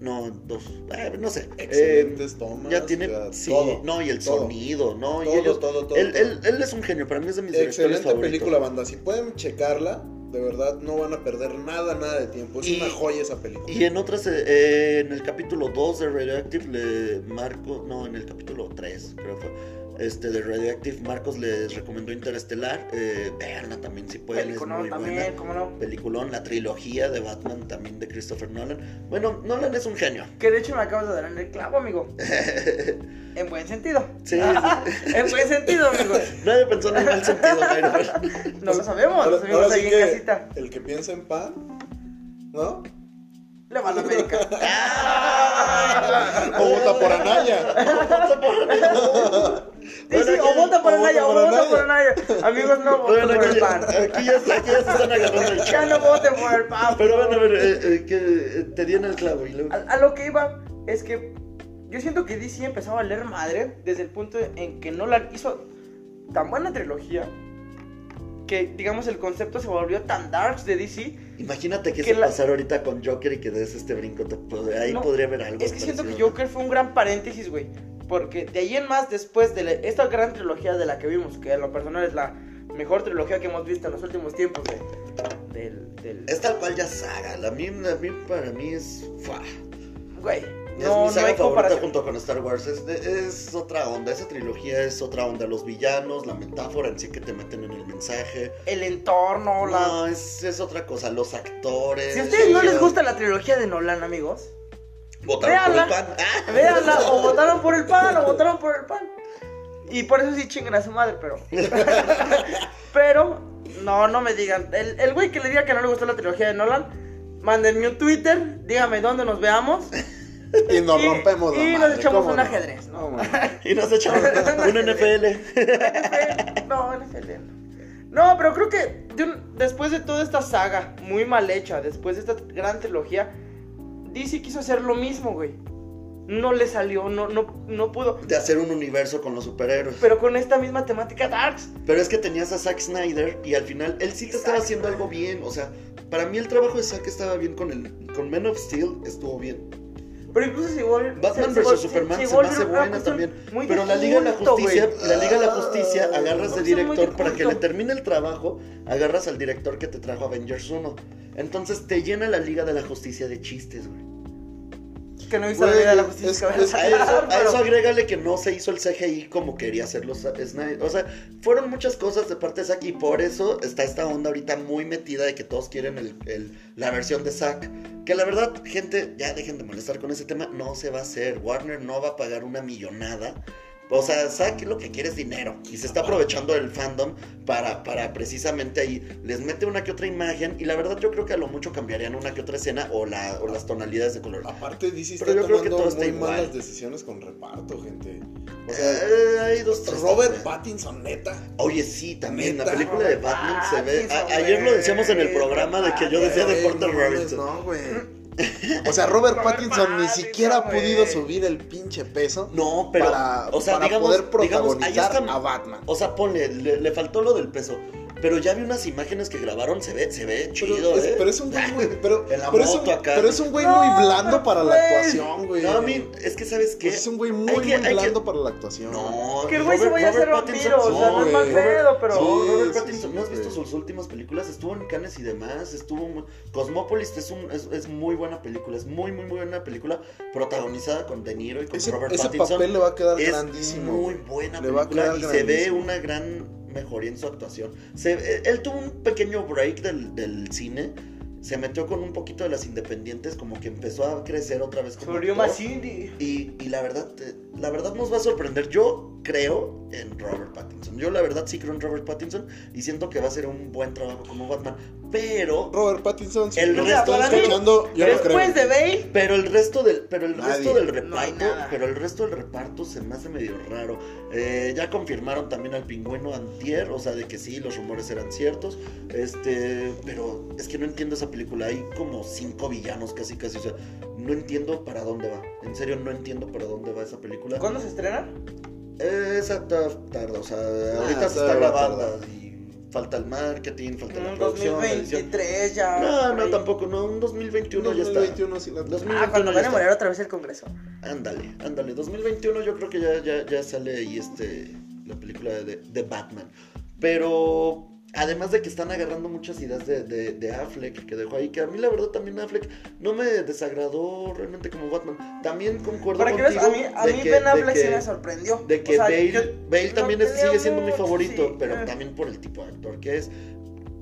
No, dos. eh, no sé. Eh, Excelentes tomas. ya tiene. ya, sí, todo, no, y el todo. sonido, ¿no? y Todo, ellos. todo, todo, él, él- él es un genio. Para mí es de mis Excelente favoritos. película, banda. Si pueden checarla, de verdad no van a perder nada, nada de tiempo. Es Y- una joya esa película. Y en otras, eh, eh, en el capítulo 2 de Radioactive, le Marco, no, en el capítulo 3, creo fue, este, de Radioactive, Marcos les recomendó Interestelar, eh, también si pueden, es Peliculón muy también, buena. cómo no. Peliculón, la trilogía de Batman también de Christopher Nolan. Bueno, Nolan es un genio. Que de hecho me acabas de dar en el clavo, amigo. *laughs* en buen sentido. Sí, *laughs* en buen sentido, amigo. Nadie pensó en el mal sentido, pero. *laughs* No lo sabemos, lo sabemos ahora ahí sí en casita. El que piensa en pan, ¿no? Le va a la América. O vota por Anaya. Sí, o vota por Anaya, o vota por Anaya. Amigos, no voten por el pan. aquí ya, aquí ya se están agarrando el Ya no voten por el pan. Pero bueno, a ver, eh, eh, que eh, te di en el clavo y luego... A, a lo que iba es que yo siento que DC empezaba a leer madre desde el punto en que Nolan hizo tan buena trilogía que, digamos, el concepto se volvió tan darks de DC. Imagínate que Que se la- pasara ahorita con Joker y que des este brinco. te pod- ahí No, podría haber algo. Es que siento que. Joker fue un gran paréntesis, güey. Porque de ahí en más, después de la- esta gran trilogía de la que vimos, que en lo personal es la mejor trilogía que hemos visto en los últimos tiempos de, del, del... Es tal cual ya saga. La mí, a mí, para mí es. ¡fua! Güey, Es no, mi no saga hay favorita junto con Star Wars. Es, es otra onda. Esa trilogía es otra onda. Los villanos, la metáfora en sí que te meten en el mensaje. El entorno, la... No, es, es otra cosa. Los actores. Si a ustedes no les gusta la trilogía de Nolan, amigos, Votaron por el véanla. pan. ¡Ah! véanla, o *laughs* votaron por el pan, o votaron por el pan. Y por eso sí chingan a su madre, pero... *laughs* pero, no, no me digan. El, el güey que le diga que no le gustó la trilogía de Nolan, mándenme un Twitter, dígame dónde nos veamos. *laughs* Y nos y, rompemos la y nos echamos ¿cómo un no? ajedrez, ¿no? ¿Cómo no? Y nos echamos un NFL. no, NFL no. No, pero creo que de un- después de toda esta saga muy mal hecha, después de esta gran trilogía, DC quiso hacer lo mismo, güey. No le salió, no, no, no pudo. De hacer un universo con los superhéroes. Pero con esta misma temática Darks. Pero es que tenías a Zack Snyder y al final él sí te estaba haciendo algo bien. O sea, para mí el trabajo de Zack estaba bien con el con Man of Steel, estuvo bien. Pero incluso se igual. Batman vs Superman se, me hace buena también. Pero la Liga de la Justicia, la Liga de la Justicia, Ah, agarras de director para que le termine el trabajo, agarras al director que te trajo Avengers 1. Entonces te llena la Liga de la Justicia de chistes, güey. Que no hizo la Liga de la es- Justicia. es- que A eso, a pero- eso agrégale que no se hizo el CGI como quería hacerlo Snyder. O sea, fueron muchas cosas de parte de Zack y por eso está esta onda ahorita muy metida de que todos quieren el, el- la versión de Zack. Que la verdad, gente, ya dejen de molestar con ese tema. No se va a hacer. Warner no va a pagar una millonada. O sea, Zack lo que quiere es dinero. Y se está aprovechando del fandom para, para precisamente ahí. Les mete una que otra imagen. Y la verdad, yo creo que a lo mucho cambiarían una que otra escena o, la, o las tonalidades de color. Aparte, DC está Pero yo creo que todo está muy igual. malas decisiones con reparto, gente. O sea, Eh, hay dos, tres Robert también. Pattinson, neta. Oye, sí, también. La película de Batman se ve. A- ayer lo decíamos en el programa de que yo decía de Porter Robinson. No, güey. O sea, Robert Robert Pattinson ni Pattinson, siquiera ha podido subir el pinche peso No, pero. para, o sea, para digamos, poder digamos, ahí protagonizar a Batman. O sea, ponle, le, le faltó lo del peso. Pero ya vi unas imágenes que grabaron, se ve, se ve Pero, chido, es, ¿eh? pero es un güey muy. Pero, *laughs* pero es, un, acá. pero es un güey No, muy blando para la actuación, güey. No, a mí, es que, ¿sabes qué? Pues es un güey muy, que- muy que- blando para la actuación. No, Que el güey se vaya a hacer Robert vampiro, o sea, no es sí, pedo, pero... Robert Pattinson, ¿no has visto sus últimas películas? Estuvo en Cannes y demás, estuvo... muy- Cosmópolis es, un, es, es muy buena película, es muy, muy, muy buena película, protagonizada con De Niro y con Ese, Robert ese Pattinson. papel le va a quedar es grandísimo. muy güey. buena película y se ve una gran mejoría en su actuación. Se- eh, él tuvo un pequeño break del, del cine, se metió con un poquito de las independientes, como que empezó a crecer otra vez como Volvió más indie. Y, y la verdad, eh, la verdad nos va a sorprender. Yo creo en Robert Pattinson. Yo la verdad sí creo en Robert Pattinson y siento que va a ser un buen trabajo como Batman. Pero, Robert Pattinson, si El resto escuchando, yo no creo. Después de Bale, pero el resto del, pero el Nadie. resto del reparto, pero el resto del reparto se me hace medio raro. Eh, ya confirmaron también al pingüino antier, o sea, de que sí, los rumores eran ciertos. Este, pero es que no entiendo esa película. Hay como cinco villanos casi, casi. O sea, no entiendo para dónde va. En serio, no entiendo para dónde va esa película. ¿cuándo se estrena? Eh, Esa ta- tarda, o sea, ahorita se está grabando falta el marketing, falta la producción, la edición. 2023 ya. No, no, ahí. tampoco, no, un 2021 ya está. 2021 sí la 2021 Ah, cuando van a morir otra vez el Congreso. Ándale, ándale. 2021 yo creo que ya, ya, ya sale ahí este, la película de, de Batman. Pero además de que están agarrando muchas ideas de, de, de Affleck que dejó ahí, que a mí la verdad también Affleck no me desagradó realmente como Batman. También concuerdo Para que veas, contigo a mí, a de mí que- Ben Affleck sí que- me sorprendió. de que O sea, Bale, Bale no también es- sigue siendo mi favorito, sí, pero eh. también por el tipo de actor que es.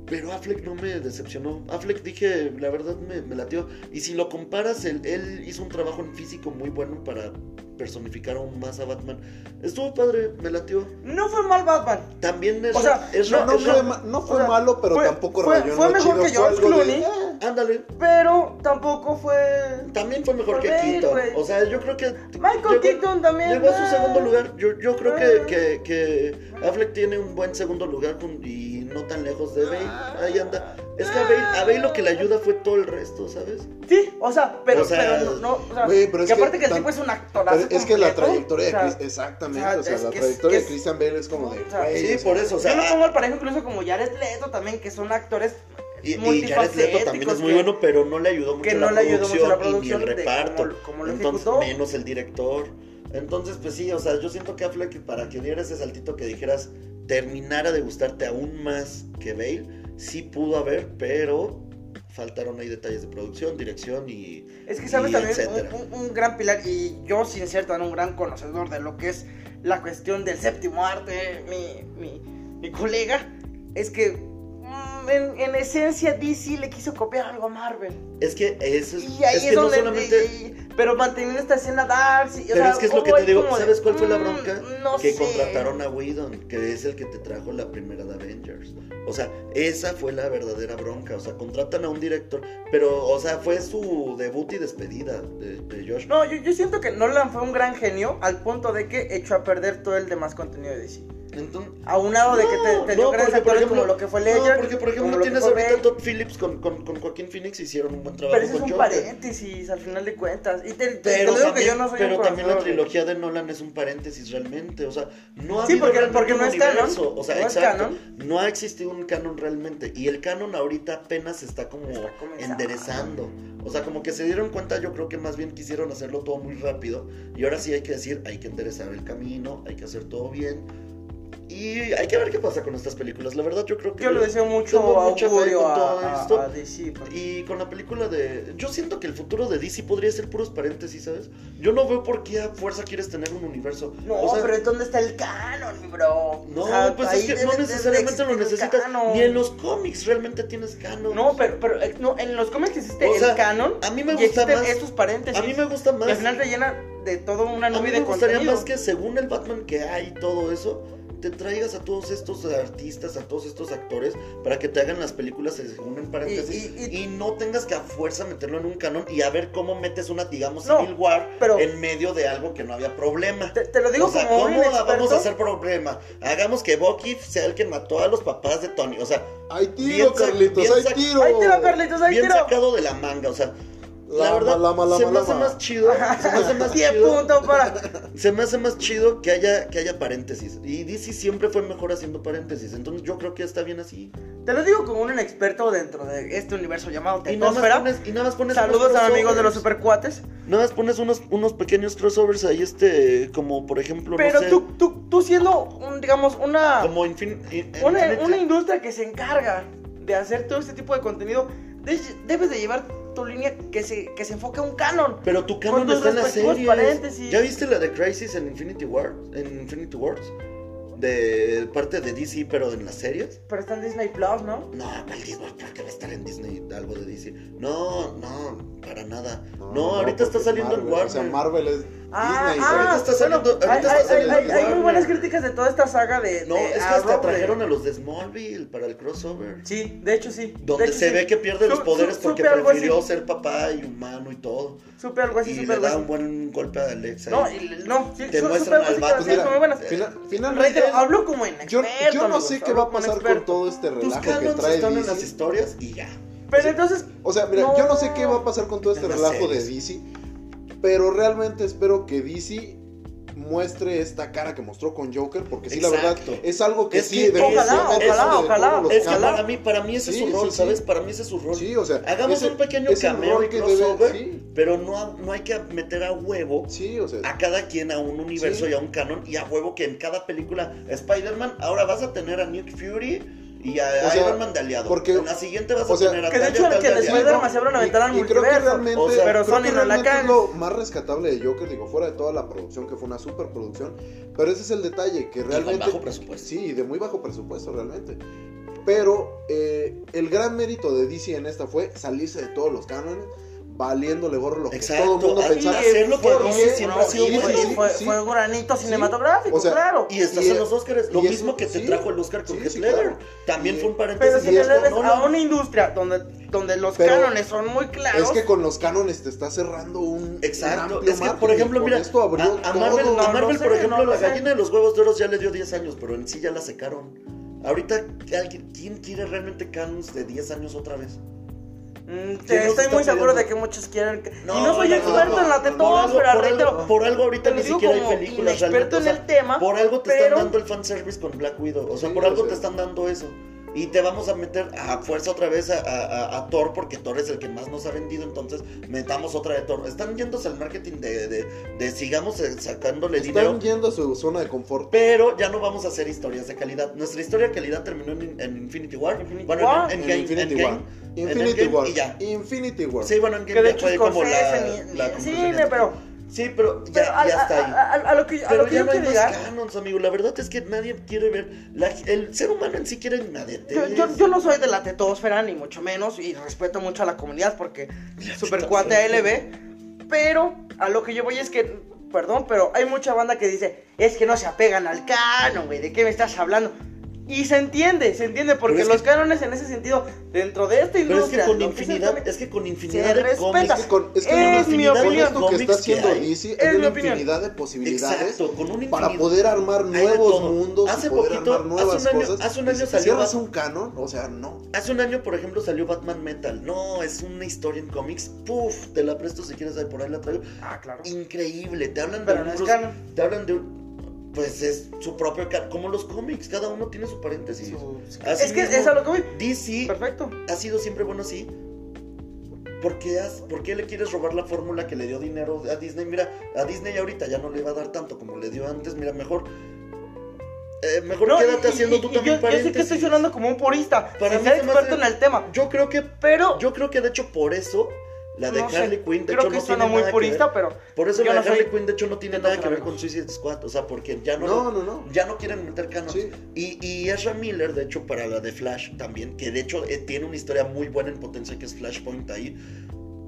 Pero Affleck no me decepcionó. Affleck dije, la verdad me, me latió. Y si lo comparas, él, él hizo un trabajo en físico muy bueno para personificar aún más a Batman. Estuvo padre, me latió. No fue mal Batman. También es. O sea, es No, no es- fue, ma- no fue o sea, malo, pero fue- tampoco fue- rayó en fue mejor chido, que fue George de- Clooney. eh, Ándale. Pero tampoco fue. También fue mejor que Bale, Keaton. güey. O sea, yo creo que. Michael llegó- Keaton también. Llegó a su ah. segundo lugar. Yo, yo creo Ah. que, que, que Affleck tiene un buen segundo lugar con- y no tan lejos de Bale. Ahí anda. Es que a Bale, a Bale lo que le ayuda fue todo el resto, ¿sabes? Sí, o sea, pero, O sea, pero no, no, o sea, pero que aparte que el tan- tipo es un actorazo Pero es que la trayectoria de o sea, Chris, exactamente, o sea, la trayectoria de Christian Bale es como de, Sí, por eso. O sea, yo lo ah, pongo al parejo incluso como Jared Leto también, que son actores y, y Jared Leto también es muy que- bueno, pero no le ayudó mucho que la no le ayudó mucho la producción y ni el producción de reparto. cómo lo Entonces, ejecutó. menos el director. Entonces, pues sí, o sea, yo siento que Affleck, para que diera ese saltito que dijeras, terminara de gustarte aún más que Bale, sí pudo haber, pero faltaron ahí detalles de producción, dirección y. Es que sabes también un, un- un gran pilar, y yo sin ser tan un gran conocedor de lo que es la cuestión del séptimo arte, mi, mi, mi colega, es que en, en esencia DC le quiso copiar algo a Marvel. Es que eso es, Y ahí es es, que no donde. solamente. y- pero manteniendo esta escena dark. o Pero sea, es que es lo hubo que te ahí digo, como de, ¿sabes cuál fue la mm, bronca? No que sé. contrataron a Whedon, que es el que te trajo la primera de Avengers. O sea, esa fue la verdadera bronca. O sea, contratan a un director, pero, o sea, fue su debut y despedida de, de Josh. No, yo, yo siento que Nolan fue un gran genio al punto de que echó a perder todo el demás contenido de DC. Entonces, Aunado de que te, te dio no, grandes porque, por actores ejemplo, como lo que fue Ledger. no, porque por ejemplo como tienes ahorita. Todd Phillips con, con, con Joaquín Phoenix hicieron un buen trabajo Pero ese es un Joker. paréntesis al final de cuentas. Y te, Pero, digo también, que yo no soy pero también la trilogía de Nolan es un paréntesis realmente, o sea, no ha Sí, habido porque- realmente porque un no es canon, universo, o sea, no exacto, no ha existido un canon realmente, y el canon ahorita apenas está como Está enderezando, o sea, como que se dieron cuenta, yo creo que más bien quisieron hacerlo todo muy rápido, y ahora sí hay que decir, hay que enderezar el camino, hay que hacer todo bien, Y hay que ver qué pasa con estas películas. La verdad, yo creo que. Yo le deseo mucho mucha fe con a, todo a- esto. a DC. porque- Y con la película de. Yo siento que el futuro de DC podría ser puros paréntesis, ¿sabes? Yo no veo por qué a fuerza quieres tener un universo. No, O sea, pero ¿dónde está el canon, bro? No, O sea, pues es que debe- no necesariamente lo necesitas. Ni en los cómics realmente tienes canon. No, pero, pero eh, no, en los cómics existe O sea, el canon. a mí me gusta más- estos paréntesis. A mí me gusta más. Y al final te llena de todo una A mí nube me de gustaría contenido. más que según el Batman que hay y todo eso, te traigas a todos estos artistas, a todos estos actores, para que te hagan las películas según en paréntesis Y- y, y- y- no tengas que a fuerza meterlo en un canon y a ver cómo metes una, digamos, No, Civil War pero- en medio de algo que no había problema. Te, te lo digo o sea, como un ¿cómo inexperto. vamos a hacer problema? Hagamos que Bucky sea el que mató a los papás de Tony. O sea, Hay Bien tiro, Carlitos, bien hay tiro. Ahí tiro, Carlitos, bien tiro. sacado de la manga. O sea, la Lama, verdad, lama, lama, se me hace más chido. Se me hace *laughs* más 10 chido. puntos para. *laughs* Se me hace más chido que haya, que haya paréntesis. Y DC siempre fue mejor haciendo paréntesis. Entonces yo creo que está bien así. Te lo digo como un inexperto dentro de este universo llamado Y nada más Tetosfera. pones, y nada más pones Saludos a los amigos de los supercuates. Nada más pones unos, unos pequeños crossovers ahí, este, como por ejemplo, Pero no sé, tú, tú, tú siendo, un, digamos, una, como Infin- in- una, industria que se encarga de hacer todo este tipo de contenido, de- debes de llevar tu línea que se, que se enfoque a un canon. Pero tu canon está en las series. paréntesis. ¿Ya viste la de Crisis en Infinity War? En Infinity Wars? De parte de DC, pero en las series. Pero está en Disney Plus, ¿no? No, ¿cuál Disney? ¿Por qué va a estar en Disney algo de DC? No, no, para nada. No, ahorita está saliendo en Marvel, Warner. O sea, Marvel es Ah, Disney. ah, ahorita está saliendo- bueno, ahorita hay, está saliendo hay- hay muy buenas críticas de toda esta saga de. No, de es que hasta trajeron a los de Smallville para el crossover. Sí, de hecho sí. Donde hecho, se sí. ve que pierde los poderes su- porque prefirió ser papá y humano y todo. Supe algo así, y supe le algo da así. un buen golpe a Alexa. No, y- no, sí, Te su- muestran al vato. Fina- finalmente, Reitero, hablo como yo, inexperto. yo no amigos, sé qué va a pasar con experto. todo este relajo que trae están en DC. las historias y ya. Pero entonces, O sea, mira, No. yo no sé qué va a pasar con todo este En relajo de. DC, pero realmente espero que DC muestre esta cara que mostró con Joker, porque sí, la verdad, es algo que Es sí que ojalá, ojalá, ojalá. Es que para mí, para mí ese es Sí, su rol, sí, ¿sabes? sí. Para mí ese es su rol. Sí, o sea, Hagamos ese- un pequeño cameo rol y que debe- crossover, sí. pero no, no hay que meter a huevo Sí, o sea, a cada quien a un universo Sí. y a un canon y a huevo que en cada película Spider-Man ahora vas a tener a Nick Fury y a O sea, Iron Man de aliado. porque- en la siguiente vas o a sea, tener a Que de hecho tal que de les. Spider-Man se van a aventar al multiverso. O sea, pero Sony no la caga. lo más rescatable de Joker, digo, fuera de toda la producción, que fue una superproducción, pero ese es el detalle, que realmente... bajo presupuesto. Sí, de muy bajo presupuesto realmente. Pero eh, el gran mérito de DC en esta fue salirse de todos los cánones, valiéndole gorro lo que Exacto, todo el mundo ahí pensaba. hacer lo que DC siempre ha sido fue, fue, sí. fue un granito cinematográfico, O sea, claro. Y estás Y- en los Oscars, lo mismo eso- que te sí. trajo el Oscar con Sí, Heath Ledger. claro. También fue un paréntesis. Pero si te es le ves con a una industria donde, donde los Pero cánones son muy claros. Es que con los cánones te está cerrando un, un Exacto, amplio es que por ejemplo, mira, a, a Marvel, todo. a No Marvel, por ejemplo, no lo la sé. gallina de los huevos de oro ya le dio 10 años, pero en sí ya la secaron. Ahorita, ¿alguien- ¿quién quiere realmente canons de 10 años otra vez? Mm, ¿Quién nos estoy muy seguro pidiendo? de que muchos quieren. que- No, y no soy no, experto no, en la no, Por algo, por, algo, por algo ahorita ni siquiera hay películas inexperto realmente. o en el tema, por algo te pero- están dando el fanservice con Black Widow. O sea, Sí, por algo te están dando eso. Y te vamos a meter a fuerza otra vez a, a- a- a Thor porque Thor es el que más nos ha vendido. Entonces metamos otra de Thor. Están yéndose al marketing de, de, de sigamos eh, sacándole dinero. Están yendo a su zona de confort. Pero ya no vamos a hacer historias de calidad. Nuestra historia de calidad terminó en, en Infinity War. Infinity bueno, War. en, En Endgame- Infinity. War. En Infinity War. Y ya. Infinity War. Sí, bueno, en Que de hecho fue como la, la cine, pero- Sí, pero ya, Pero a, ya está ahí. a- a- a lo que, a Pero lo que ya yo no hay quiero más llegar. canons, amigo. La verdad es que nadie quiere ver. la- el ser humano en sí quiere inmadetez. Yo, yo, yo no soy de la tetósfera, ni mucho menos, y respeto mucho a la comunidad porque super cuate ALB. Pero a lo que yo voy es que, perdón, pero hay mucha banda que dice, es que no se apegan al canon, güey, ¿de qué me estás hablando? Y se entiende, se entiende, porque los que- cánones en ese sentido, dentro de esta Pero es industria, que con que es infinidad, es que con infinidad de respeta. cómics. Es que con, es que Es con mi opinión. esto que está haciendo. DC Es hay una opinión. infinidad de posibilidades Exacto, con un para poder armar nuevos mundos Hace y poder poquito, armar nuevas hace un año- cosas. hace un año si salió cierras Bat- un canon, o sea, no. Hace un año, por ejemplo, salió Batman Metal. No, es una historia en cómics. Puf, te la presto si quieres, ahí por ahí la traigo. Ah, claro. Increíble. Te hablan Pero de no es canon. Te hablan de un- Pues es su propio. Como los cómics, cada uno tiene su paréntesis. Su- es que mismo, es a lo que voy. DC Perfecto. ha sido siempre bueno así. ¿Por qué, has- ¿Por qué le quieres robar la fórmula que le dio dinero a Disney? Mira, a Disney ahorita ya no le va a dar tanto como le dio antes. Mira, mejor eh, mejor No, quédate y- haciendo y- tú y también yo, yo sé que estoy paréntesis. sonando como un purista, Para sin mí ser experto hace- en el tema. Yo creo que Pero yo creo que de hecho por eso la de no sé, Harley Quinn de creo hecho que no tiene muy nada que purista, ver. pero Por eso la no de Harley soy- Quinn de hecho no tiene nada que que ver no. con Suicide Squad, o sea, porque ya no No, no, no. ya no quieren meter canon. Sí. Y, y Ezra Miller, de hecho, para la de Flash también, que de hecho eh, tiene una historia muy buena en potencia que es Flashpoint ahí.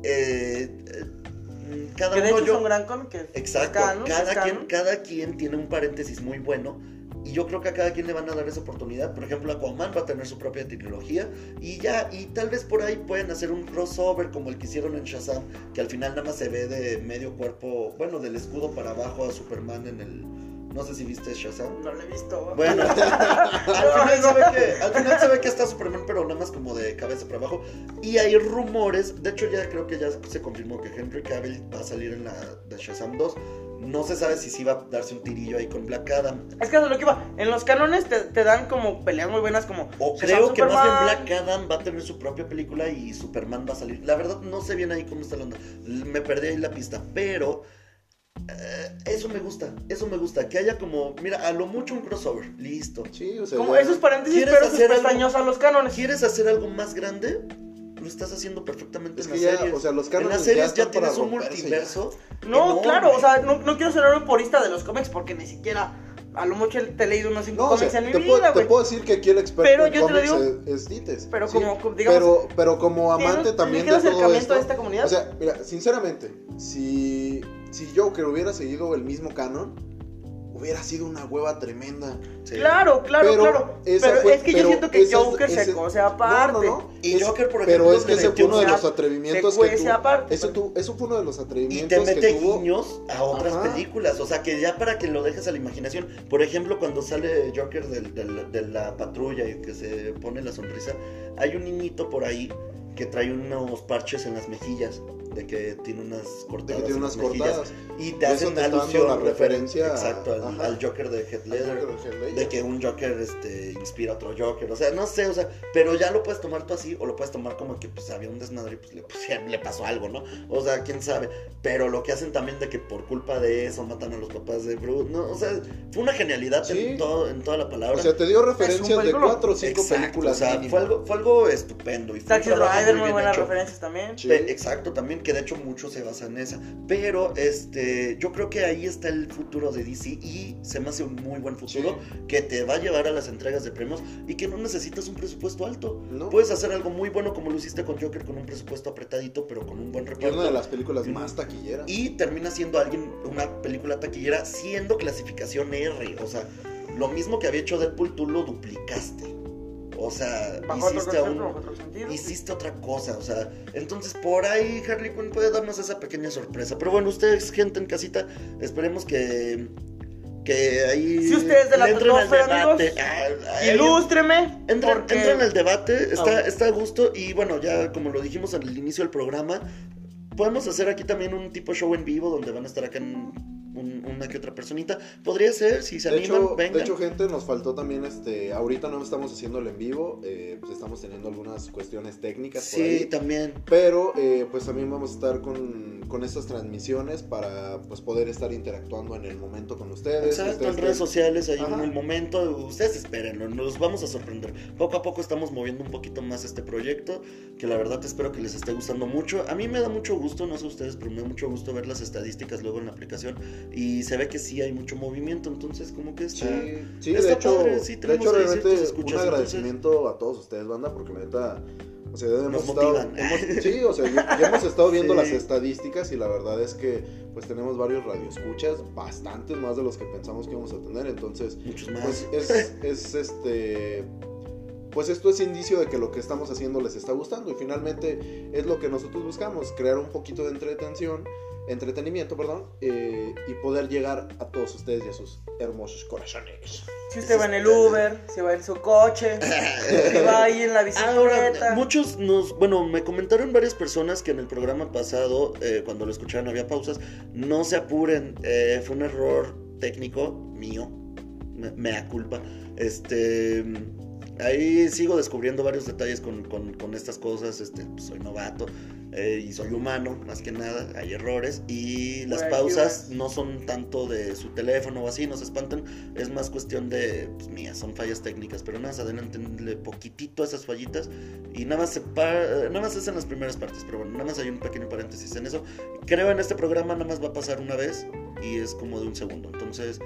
eh, eh, cada que de uno hecho yo- es un gran cómic. que Exacto, canon, cada, quien, cada quien tiene un paréntesis muy bueno. Y yo creo que a cada quien le van a dar esa oportunidad. Por ejemplo, Aquaman va a tener su propia trilogía. Y ya, y tal vez por ahí pueden hacer un crossover como el que hicieron en Shazam. Que al final nada más se ve de medio cuerpo, bueno, del escudo para abajo a Superman en el. No sé si viste Shazam. No lo he visto. Bueno, *laughs* *laughs* al, final se ve que, al final se ve que está Superman, pero nada más como de cabeza para abajo. Y hay rumores, de hecho ya creo que ya se confirmó que Henry Cavill va a salir en la de Shazam 2. No se sabe si sí va a darse un tirillo ahí con Black Adam. Es que es lo que iba. En los canones te, te dan como peleas muy buenas como... O creo que más bien Superman. Black Adam va a tener su propia película y Superman va a salir. La verdad no sé bien ahí cómo está la onda. Me perdí ahí la pista, pero eh, eso me gusta, eso me gusta. Que haya como, mira, a lo mucho un crossover, listo. Sí, o sea, Como ya- esos paréntesis, ¿Quieres pero sus algo? pestaños a los cánones. ¿Quieres hacer algo más grande? Lo estás haciendo perfectamente Es en que las ya, series. o sea, los en las series ya ya, tienes un multiverso. No, enorme. claro, o sea, no, no quiero ser un purista de los cómics porque ni siquiera... A lo mucho te he leído unos cinco No, o sea, cómics en mi te, puedo, vida, te güey. puedo decir que aquí el experto Pero en yo te lo cómics digo- es, es Dites. Pero sí, como- digamos, pero, pero como amante también de todo esto. a esta comunidad. O sea, mira, sinceramente, si, si Joker hubiera seguido el mismo canon, hubiera sido una hueva tremenda. Sí. Claro, claro, Pero claro. Pero fue- es que yo siento que Joker ese- se cose aparte. No, no, no. Y Es- Joker, por Pero ejemplo, es que ese fue uno de los atrevimientos que tuvo. aparte. Eso, tu- eso fue uno de los Y atrevimientos te mete que tuvo. guiños a otras Ajá. películas, o sea que ya para que lo dejes a la imaginación. Por ejemplo, cuando sale Joker del- de la patrulla y que se pone la sonrisa, hay un niñito por ahí que trae unos parches en las mejillas, de que tiene unas De cortadas. que tiene en unas cortadas. Y te hacen te alusión, la referen- referencia Exacto, al, Joker de Heath Ledger. Joker de que un Joker este, inspira a otro Joker. O sea, no sé, o sea, pero ya lo puedes tomar tú así, o lo puedes tomar como que pues había un desmadre y pues le, pues, *laughs* le pasó algo, ¿no? O sea, quién sabe. Pero lo que hacen también de que por culpa de eso matan a los papás de Bruce. No, o sea, fue una genialidad Sí. en, todo, en toda la palabra. O sea, te dio referencias de cuatro o cinco Exacto, películas. O sea, fue algo, fue algo estupendo. Y fue Taxi Driver, muy bien buenas hecho. referencias también. Sí. Pe- Exacto, también, que de hecho mucho se basa en esa. Pero este, yo creo que ahí está el futuro de DC y se me hace un muy buen futuro que te va a llevar a las entregas de premios y que no necesitas un presupuesto alto. ¿No? Puedes hacer algo muy bueno como lo hiciste con Joker con un presupuesto apretadito, pero con un buen reparto. una de las películas Y- más taquilleras. Y termina siendo alguien, una película taquillera, siendo clasificación R. O sea, lo mismo que había hecho Deadpool, tú lo duplicaste. O sea, Bajo otro hiciste concepto, un, bajo otro sentido. hiciste otra cosa, o sea, entonces por ahí Harley Quinn puede darnos esa pequeña sorpresa. Pero bueno, ustedes, gente en casita, esperemos que que ahí Si ustedes de la entren al debate. amigos, Ilústreme. Entren, porque- entren al debate, está, está a gusto y bueno, ya como lo dijimos al inicio del programa, podemos hacer aquí también un tipo show en vivo donde van a estar acá en un- una que otra personita. Podría ser, si se De animan, hecho, vengan. de hecho, gente, nos faltó también, este, ahorita no estamos haciéndolo en vivo, eh, pues estamos teniendo algunas cuestiones técnicas por sí, ahí. también. Pero eh, pues también vamos a estar con, con estas transmisiones para pues poder estar interactuando en el momento con ustedes. Exacto, ustedes en redes sociales, ahí en el momento, ustedes espérenlo, nos vamos a sorprender. Poco a poco estamos moviendo un poquito más este proyecto, que la verdad espero que les esté gustando mucho. A mí me da mucho gusto, no sé ustedes, pero me da mucho gusto ver las estadísticas luego en la aplicación y se ve que sí hay mucho movimiento, entonces como que está... Sí, sí, Está de hecho, padre, sí, de hecho realmente escuchas, un entonces- agradecimiento a todos ustedes, banda, porque la neta, o sea, hemos Nos estado, hemos- sí, o sea, ya, ya hemos estado viendo *laughs* Sí. las estadísticas y la verdad es que pues tenemos varios radioescuchas, bastantes más de los que pensamos que íbamos a tener, entonces Muchos más. pues es, es este pues esto es indicio de que lo que estamos haciendo les está gustando y finalmente es lo que nosotros buscamos crear un poquito de entretención entretenimiento perdón eh, y poder llegar a todos ustedes y a sus hermosos corazones Si usted va en el Uber, si va en su coche, *laughs* si va ahí en la Ahora, bicicleta. muchos nos, bueno, me comentaron varias personas que en el programa pasado, eh, cuando lo escucharon había pausas, no se apuren, eh, fue un error técnico mío, me, mea culpa, este, ahí sigo descubriendo varios detalles con, con- con estas cosas, este, pues, soy novato, eh, y soy humano, más que nada, hay errores y las pausas no son tanto de su teléfono o así, no se espantan, es más cuestión de, pues mías, son fallas técnicas, pero nada más adelántenle poquitito a esas fallitas y nada más se nada más es en las primeras partes, pero bueno, nada más hay un pequeño paréntesis en eso. Creo en este programa nada más va a pasar una vez y es como de un segundo, entonces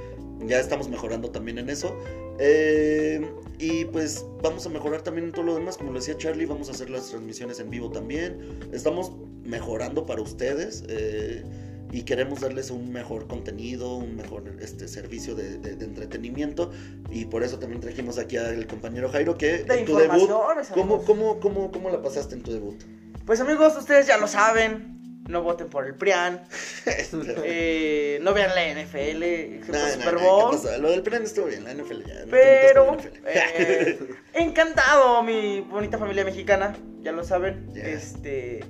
ya estamos mejorando también en eso. Eh, y pues vamos a mejorar también en todo lo demás, como lo decía Charlie, vamos a hacer las transmisiones en vivo también. Estamos mejorando para ustedes eh, y queremos darles un mejor contenido, un mejor este, servicio de, de- de entretenimiento. Y por eso también trajimos aquí al compañero Jairo que De en tu debut, ¿cómo, amigos. cómo, cómo, ¿cómo la pasaste en tu debut? Pues amigos, ustedes ya lo saben. No voten por el PRIAN. *laughs* eh, no vean la NFL. no, Super Bowl. ¿qué pasa? Lo del plan estuvo bien, la NFL ya. no Pero, NFL. eh, *laughs* encantado, mi bonita familia mexicana, ya lo saben. Ya. Este,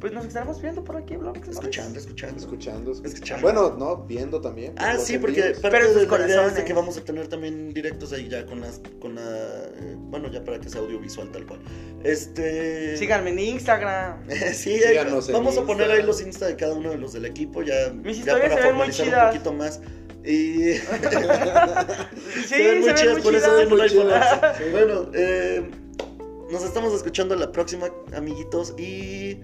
pues nos estaremos viendo por aquí. ¿sabes? escuchando, escuchando. Escuchando, escuchando. Escuchando. Bueno, no, viendo también. Ah, sí, porque Pero de la idea es de que vamos a tener también directos ahí ya con las, con la, eh, bueno, ya para que sea audiovisual tal cual. Este... Síganme en Instagram. *laughs* sí, ahí- Síganos en vamos a poner ahí los Insta de cada uno de los del equipo ya, Mis ya historias para formalizar un chidas. poquito más. Y *laughs* *laughs* Sí, se ven muy chidas, por eso ven un Muy chidas. 11. Bueno, eh, nos estamos escuchando la próxima, amiguitos, y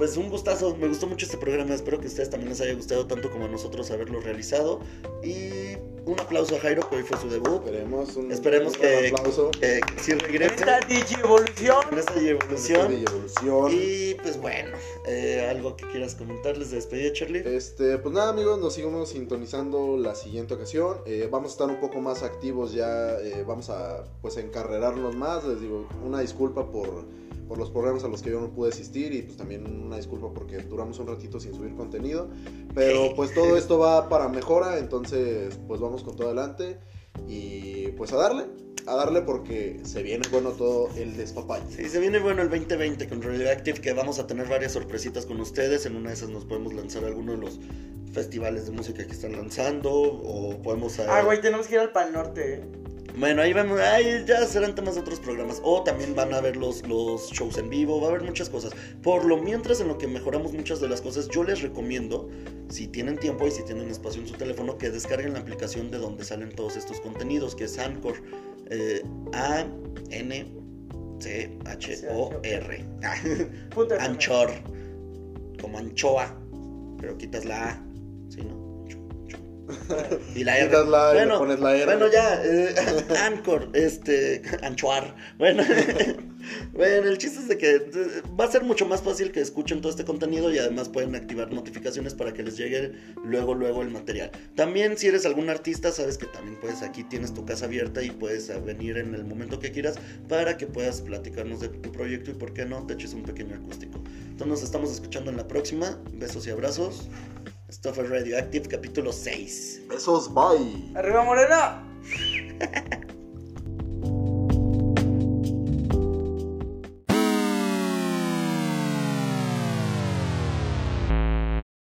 pues un gustazo, me gustó mucho este programa, espero que a ustedes también les haya gustado tanto como a nosotros haberlo realizado. Y un aplauso a Jairo, que hoy fue su debut. Esperemos un, Esperemos un que- aplauso. Eh, si regrese Esta digievolución. en esta Esta evolución. evolución. Y pues bueno, eh, algo que quieras comentarles de despedida, Charlie. Este, pues nada amigos, nos seguimos sintonizando la siguiente ocasión. Eh, vamos a estar un poco más activos ya, eh, vamos a pues encarrerarnos más. Les digo, una disculpa por, por los programas a los que yo no pude asistir y pues también una disculpa porque duramos un ratito sin subir contenido. Pero *laughs* pues todo esto va para mejora, entonces pues vamos con todo adelante y pues a darle, a darle porque se viene bueno todo el despapalle. Sí, se viene bueno el 2020 con Radioactive, que vamos a tener varias sorpresitas con ustedes. En una de esas nos podemos lanzar alguno de los festivales de música que están lanzando, o podemos... Ah, güey, tenemos que ir al Pal Norte. eh. Bueno, ahí vamos, ahí ya serán temas de otros programas. O también van a haber los, los shows en vivo, va a haber muchas cosas. Por lo mientras, en lo que mejoramos muchas de las cosas, yo les recomiendo, si tienen tiempo y si tienen espacio en su teléfono, que descarguen la aplicación de donde salen todos estos contenidos, que es Anchor. eh, A-N-C-H-O-R. Punto FM. *laughs* Anchor. Como anchoa. Pero quitas la A. ¿Sí, no? *laughs* Y la R. Quitas la A y bueno, pones la R. bueno, ya. eh, *laughs* Anchor. Este. *laughs* Anchoar. Bueno. bueno, el chiste es de que eh, va a ser mucho más fácil que escuchen todo este contenido y además pueden activar notificaciones para que les llegue luego, luego el material. También, si eres algún artista, sabes que también puedes, aquí tienes tu casa abierta y puedes venir en el momento que quieras para que puedas platicarnos de tu proyecto y, por qué no, te eches un pequeño acústico. Entonces, nos estamos escuchando en la próxima. Besos y abrazos. Esto fue Radioactive, capítulo 6. Besos, bye. Arriba Morena. *laughs*